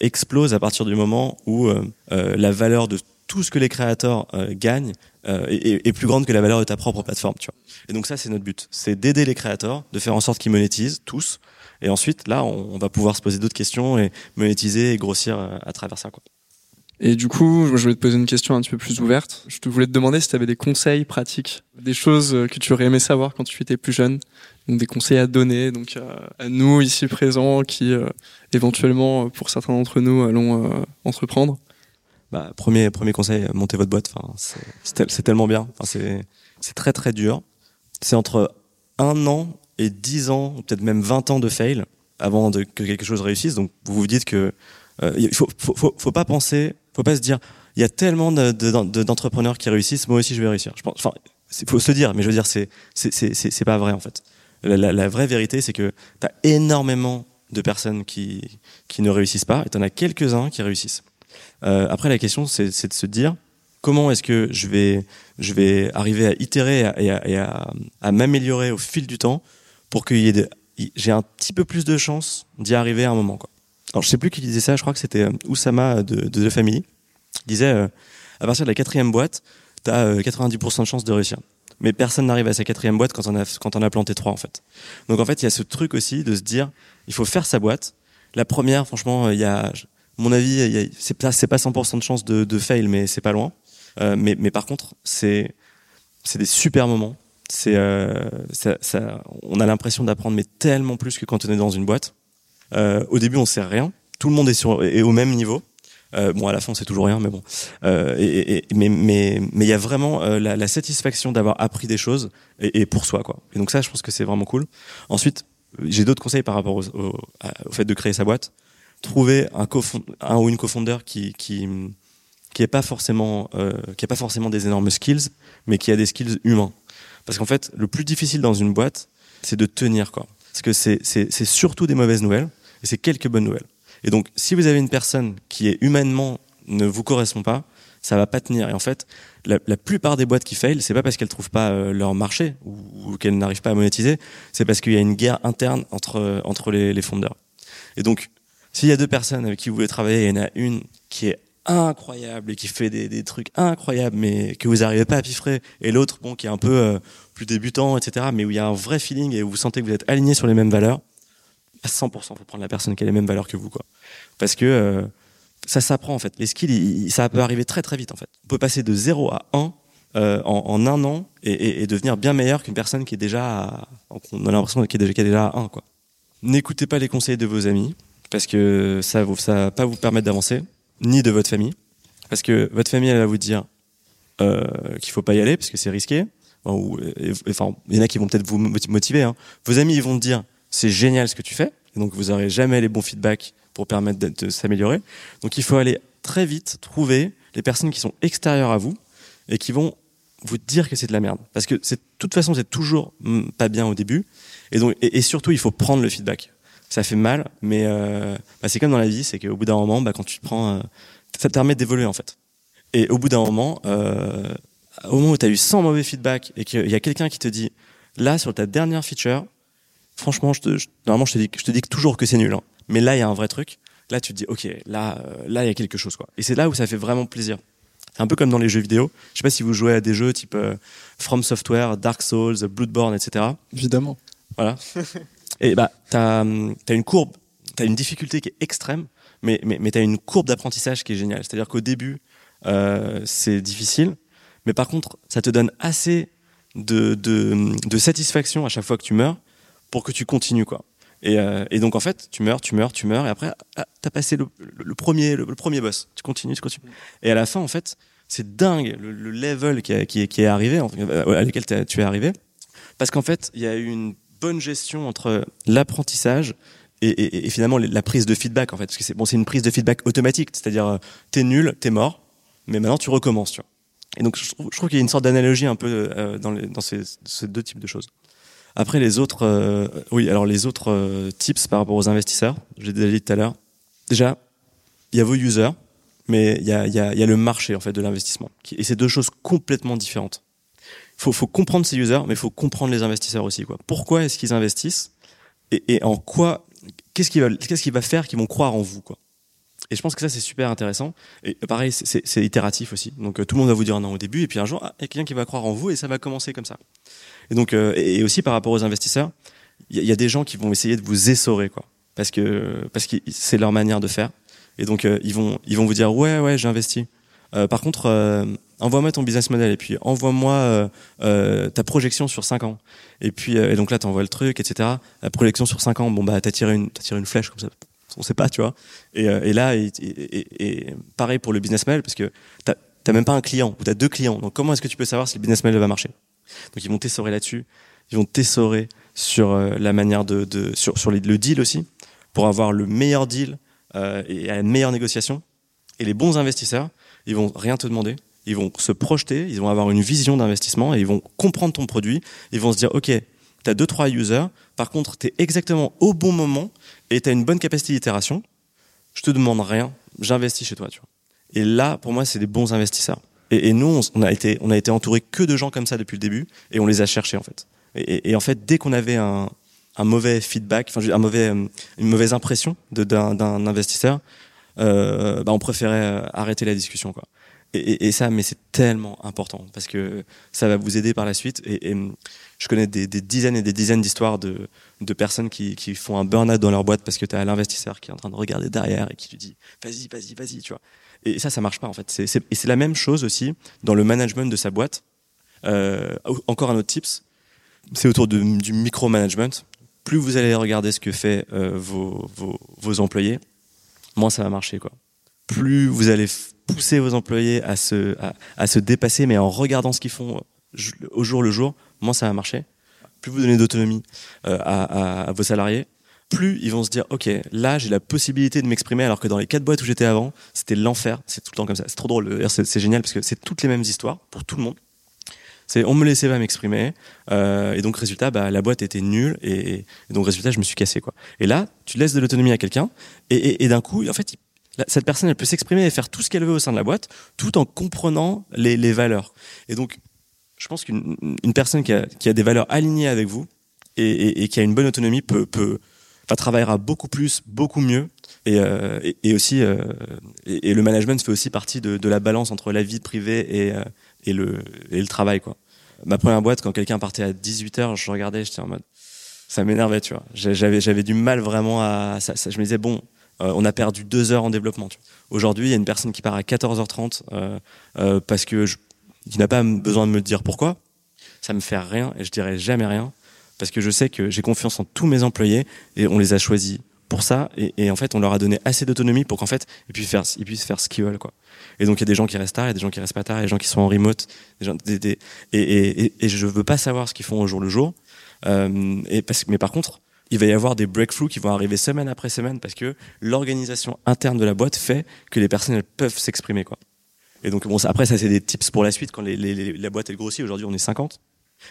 explose à partir du moment où euh, la valeur de tout ce que les créateurs euh, gagnent euh, est, est, plus grande que la valeur de ta propre plateforme. Tu vois. Et donc ça, c'est notre but, c'est d'aider les créateurs, de faire en sorte qu'ils monétisent tous, Et ensuite, là, on, va pouvoir se poser d'autres questions et monétiser et grossir à travers ça. Quoi. Et du coup, je voulais te poser une question un petit peu plus ouverte. Je te voulais te demander si tu avais des conseils pratiques, des choses que tu aurais aimé savoir quand tu étais plus jeune, donc des conseils à donner donc à, nous ici présents qui euh, éventuellement pour certains d'entre nous allons euh, entreprendre. Bah, premier premier conseil, montez votre boîte. Enfin, c'est tellement bien. Enfin, c'est c'est très très dur. C'est entre un an et dix ans, peut-être même 20 ans de fail avant que quelque chose réussisse. Donc vous vous dites que euh, il faut, faut, faut, faut pas penser faut pas se dire, il y a tellement d'entrepreneurs qui réussissent, moi aussi je vais réussir. Je pense, enfin, faut se dire, mais je veux dire, c'est c'est pas vrai en fait. La, vraie vérité, c'est que tu as énormément de personnes qui qui ne réussissent pas, et tu en as quelques-uns qui réussissent. Euh, après, la question, c'est de se dire comment est-ce que je vais je vais arriver à itérer et à, à m'améliorer au fil du temps pour qu'il y ait j'ai un petit peu plus de chance d'y arriver à un moment quoi alors je sais plus qui disait ça, je crois que c'était euh, Oussama de, de The Family, il disait euh, à partir de la quatrième boîte, tu as 90% de chances de réussir. Mais personne n'arrive à sa quatrième boîte quand on a quand on a planté trois en fait. Donc en fait il y a ce truc aussi de se dire il faut faire sa boîte. La première franchement il y a mon avis c'est pas c'est pas 100% de chance de, de fail mais c'est pas loin. Euh, mais mais par contre c'est c'est des super moments. C'est euh, ça, ça, on a l'impression d'apprendre mais tellement plus que quand on est dans une boîte. Euh, au début, on sait rien. Tout le monde est, sur, est au même niveau. Euh, bon, à la fin, on sait toujours rien, mais bon. Euh, et, et, mais mais il y a vraiment euh, la, la, satisfaction d'avoir appris des choses et, et, pour soi, quoi. Et donc ça, je pense que c'est vraiment cool. Ensuite, j'ai d'autres conseils par rapport au, au, au, fait de créer sa boîte. Trouver un, un ou une cofondeur qui qui qui est pas forcément euh, qui pas forcément des énormes skills, mais qui a des skills humains. Parce qu'en fait, le plus difficile dans une boîte, c'est de tenir, quoi. Parce que c'est surtout des mauvaises nouvelles et c'est quelques bonnes nouvelles. Et donc, si vous avez une personne qui est humainement ne vous correspond pas, ça va pas tenir. Et en fait, la, la plupart des boîtes qui fail, c'est pas parce qu'elles trouvent pas euh, leur marché ou, qu'elles n'arrivent pas à monétiser, c'est parce qu'il y a une guerre interne entre entre les, les fondeurs. Et donc, s'il y a deux personnes avec qui vous voulez travailler, il y en a une qui est incroyable et qui fait des, des trucs incroyables, mais que vous n'arrivez pas à piffrer, et l'autre, bon, qui est un peu euh, plus débutant, etc., mais où il y a un vrai feeling et où vous sentez que vous êtes aligné sur les mêmes valeurs, à 100%, faut prendre la personne qui a les mêmes valeurs que vous, quoi. Parce que euh, ça s'apprend en fait. Les skills, ça peut arriver très très vite en fait. On peut passer de 0 à 1 euh, en, en, un an et, et, et devenir bien meilleur qu'une personne qui est déjà, à, on a l'impression qu'elle est déjà, à 1 quoi. N'écoutez pas les conseils de vos amis parce que ça, ça va pas vous permettre d'avancer, ni de votre famille, parce que votre famille elle va vous dire euh, qu'il faut pas y aller parce que c'est risqué. Ou, enfin, il y en a qui vont peut-être vous motiver. Hein. Vos amis ils vont te dire c'est génial ce que tu fais. Et donc, vous aurez jamais les bons feedbacks pour permettre de, s'améliorer. Donc, il faut aller très vite trouver les personnes qui sont extérieures à vous et qui vont vous dire que c'est de la merde. Parce que de toute façon, c'est toujours mm, pas bien au début. Et donc, et, surtout, il faut prendre le feedback. Ça fait mal, mais euh, bah, c'est comme dans la vie, c'est qu'au bout d'un moment, bah, quand tu te prends, euh, ça te permet d'évoluer en fait. Et au bout d'un moment, euh, au moment où tu as eu 100 mauvais feedbacks et qu'il y a quelqu'un qui te dit, là, sur ta dernière feature, franchement, je te, je, normalement, je te dis, je te dis toujours que c'est nul. Hein. Mais là, il y a un vrai truc. Là, tu te dis, ok, là, là, il y a quelque chose, quoi. Et c'est là où ça fait vraiment plaisir. C'est un peu comme dans les jeux vidéo. Je sais pas si vous jouez à des jeux type From Software, Dark Souls, Bloodborne, etc. Évidemment. Voilà. [LAUGHS] Et bah, t'as as une courbe, t'as une difficulté qui est extrême, mais mais, mais t'as une courbe d'apprentissage qui est géniale. C'est-à-dire qu'au début, euh, c'est difficile, mais par contre, ça te donne assez de, de, satisfaction à chaque fois que tu meurs pour que tu continues quoi. Et, euh, et, donc en fait, tu meurs, tu meurs, tu meurs, et après, ah, t'as passé le, le, premier, le, premier boss. Tu continues, tu continues. Et à la fin, en fait, c'est dingue le, le, level qui, a, qui, qui est arrivé, à lequel tu es arrivé, parce qu'en fait, il y a eu une bonne gestion entre l'apprentissage et, et, et, finalement la prise de feedback en fait, parce que c'est bon, c'est une prise de feedback automatique, c'est-à-dire euh, t'es nul, t'es mort, mais maintenant tu recommences, tu vois. Et donc je, trouve qu'il y a une sorte d'analogie un peu euh, dans, les, dans ces, ces deux types de choses. Après les autres, euh, oui, alors les autres euh, tips par rapport aux investisseurs, j'ai déjà dit tout à l'heure. Déjà, il y a vos users, mais il y a, y, a, y a le marché en fait de l'investissement, et c'est deux choses complètement différentes. Faut, faut comprendre ces users, mais il faut comprendre les investisseurs aussi. Quoi. Pourquoi est-ce qu'ils investissent et, et, en quoi Qu'est-ce qui va, qu'est-ce qui va faire qu'ils vont croire en vous quoi et je pense que ça c'est super intéressant. Et pareil, c'est itératif aussi. Donc euh, tout le monde va vous dire non au début, et puis un jour, ah, il y a quelqu'un qui va croire en vous, et ça va commencer comme ça. Et donc, euh, et aussi par rapport aux investisseurs, il y, a des gens qui vont essayer de vous essorer, quoi, parce que parce que c'est leur manière de faire. Et donc euh, ils vont ils vont vous dire ouais ouais j'ai investi. Euh, par contre, euh, envoie-moi ton business model et puis envoie-moi ta projection sur 5 ans. Et puis et donc là t'envoies le truc, etc. La projection sur 5 ans, bon bah t'as tiré une tiré une flèche comme ça. On sait pas, tu vois. Et, et là, et, pareil pour le business model, parce que t'as t'as même pas un client ou t'as deux clients. Donc comment est-ce que tu peux savoir si le business model va marcher? Donc ils vont t'essorer là-dessus. Ils vont t'essorer sur la manière de, de sur, sur le deal aussi pour avoir le meilleur deal euh, et une meilleure négociation. Et les bons investisseurs, ils vont rien te demander. Ils vont se projeter, ils vont avoir une vision d'investissement et ils vont comprendre ton produit. Ils vont se dire, OK, tu as deux, trois users. Par contre, tu es exactement au bon moment et tu as une bonne capacité d'itération. Je te demande rien. J'investis chez toi, tu vois. Et là, pour moi, c'est des bons investisseurs. Et, nous, on a été, on a été entouré que de gens comme ça depuis le début et on les a cherchés, en fait. Et, en fait, dès qu'on avait un, un mauvais feedback, enfin un mauvais, euh, une mauvaise impression d'un investisseur, euh, bah on préférait euh, arrêter la discussion quoi. Et, ça, mais c'est tellement important parce que ça va vous aider par la suite. Et, je connais des, dizaines et des dizaines d'histoires de, personnes qui, font un burn-out dans leur boîte parce que tu as l'investisseur qui est en train de regarder derrière et qui lui dit vas-y, vas-y, vas-y, tu vois. Et ça, ça marche pas en fait. Et c'est la même chose aussi dans le management de sa boîte. Euh, encore un autre tips, c'est autour de, du micromanagement plus vous allez regarder ce que fait euh, vos, employés, moins ça va marcher. Plus vous allez pousser vos employés à se à, se dépasser, mais en regardant ce qu'ils font euh, au jour le jour, moins ça va marcher. Plus vous donnez d'autonomie euh, à, vos salariés, plus ils vont se dire ok là j'ai la possibilité de m'exprimer alors que dans les quatre boîtes où j'étais avant c'était l'enfer c'est tout le temps comme ça c'est trop drôle c'est génial parce que c'est toutes les mêmes histoires pour tout le monde c'est on me laissait pas m'exprimer euh, et donc résultat, bah, la boîte était nulle et, et, donc résultat, je me suis cassé. Et là, tu laisses de l'autonomie à quelqu'un et, d'un coup, en fait, cette personne, elle peut s'exprimer et faire tout ce qu'elle veut au sein de la boîte, tout en comprenant les, valeurs. Et donc, je pense qu'une une personne qui a, des valeurs alignées avec vous et, qui a une bonne autonomie peut, peut enfin, travaillera beaucoup plus, beaucoup mieux. Et, euh, aussi, euh, et, le management fait aussi partie de, la balance entre la vie privée et, euh, et, le, travail. Quoi ma première boîte, quand quelqu'un partait à 18h, je regardais, j'étais en mode, ça m'énervait, tu vois. J'avais, du mal vraiment à, ça, ça, je me disais, bon, on a perdu deux heures en développement. Aujourd'hui, il y a une personne qui part à 14h30 euh, euh, parce que qui n'a pas besoin de me dire pourquoi. Ça me fait rien et je dirais jamais rien parce que je sais que j'ai confiance en tous mes employés et on les a choisis pour ça et, en fait on leur a donné assez d'autonomie pour qu'en fait ils puissent faire ce qu'ils veulent quoi. Et donc il y a des gens qui restent tard, il y a des gens qui restent pas tard, il y a des gens qui sont en remote, et, et, et, je veux pas savoir ce qu'ils font au jour le jour. Euh, mais par contre, il va y avoir des breakthroughs qui vont arriver semaine après semaine parce que l'organisation interne de la boîte fait que les personnes peuvent s'exprimer quoi. Et donc bon, après ça c'est des tips pour la suite quand la boîte elle grossit. Aujourd'hui on est 50,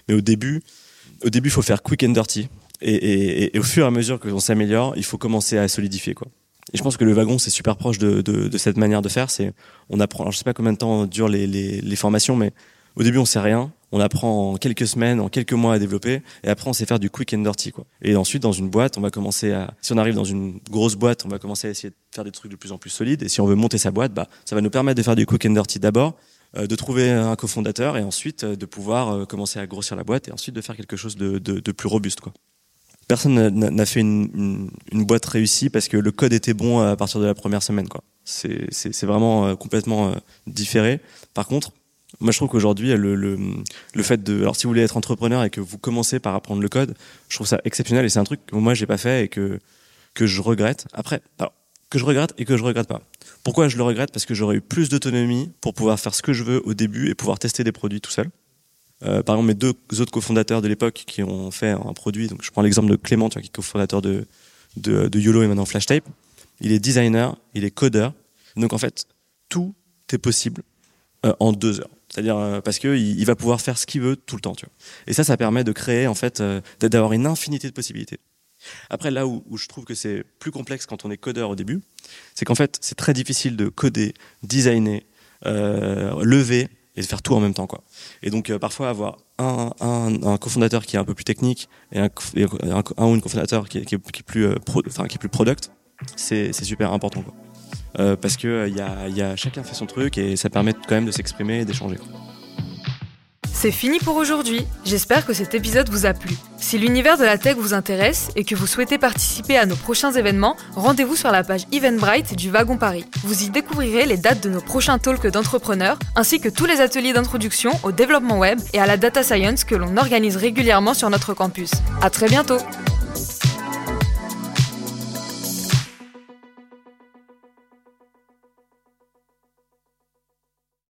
mais au début, au début il faut faire quick and dirty. Et, au fur et à mesure que l'on s'améliore, il faut commencer à solidifier quoi. Et je pense que le wagon, c'est super proche de, cette manière de faire. C'est, on apprend. Alors, je sais pas combien de temps durent les, les, formations, mais au début, on sait rien. On apprend en quelques semaines, en quelques mois à développer, et après, on sait faire du quick and dirty, quoi. Et ensuite, dans une boîte, on va commencer à, si on arrive dans une grosse boîte, on va commencer à essayer de faire des trucs de plus en plus solides. Et si on veut monter sa boîte, bah, ça va nous permettre de faire du quick and dirty d'abord, euh, de trouver un cofondateur, et ensuite euh, de pouvoir euh, commencer à grossir la boîte, et ensuite de faire quelque chose de, de, de plus robuste, quoi personne n'a fait une, une, boîte réussie parce que le code était bon à partir de la première semaine. quoi. C'est vraiment euh, complètement euh, différé. Par contre, moi je trouve qu'aujourd'hui, le, le, le, fait de... Alors si vous voulez être entrepreneur et que vous commencez par apprendre le code, je trouve ça exceptionnel et c'est un truc que moi j'ai pas fait et que, que je regrette. Après, alors, que je regrette et que je regrette pas. Pourquoi je le regrette? Parce que j'aurais eu plus d'autonomie pour pouvoir faire ce que je veux au début et pouvoir tester des produits tout seul. Euh, par exemple, mes deux autres cofondateurs de l'époque qui ont fait un produit, donc je prends l'exemple de Clément, tu vois, qui est cofondateur de, de, de YOLO et maintenant FlashTape. Il est designer, il est codeur. Donc en fait, tout est possible euh, en deux heures. C'est-à-dire euh, parce que il, va pouvoir faire ce qu'il veut tout le temps. Tu vois. Et ça, ça permet de créer en fait, euh, d'avoir une infinité de possibilités. Après, là où, où je trouve que c'est plus complexe quand on est codeur au début, c'est qu'en fait, c'est très difficile de coder, designer, euh, lever et de faire tout en même temps quoi. Et donc euh, parfois avoir un, un, un, cofondateur qui est un peu plus technique et un, un, un ou une cofondateur qui est, qui est, plus euh, enfin qui est plus product, c'est super important quoi. Euh, parce que a chacun fait son truc et ça permet quand même de s'exprimer et d'échanger. C'est fini pour aujourd'hui. J'espère que cet épisode vous a plu. Si l'univers de la tech vous intéresse et que vous souhaitez participer à nos prochains événements, rendez-vous sur la page Eventbrite du Wagon Paris. Vous y découvrirez les dates de nos prochains talks d'entrepreneurs, ainsi que tous les ateliers d'introduction au développement web et à la data science que l'on organise régulièrement sur notre campus. À très bientôt!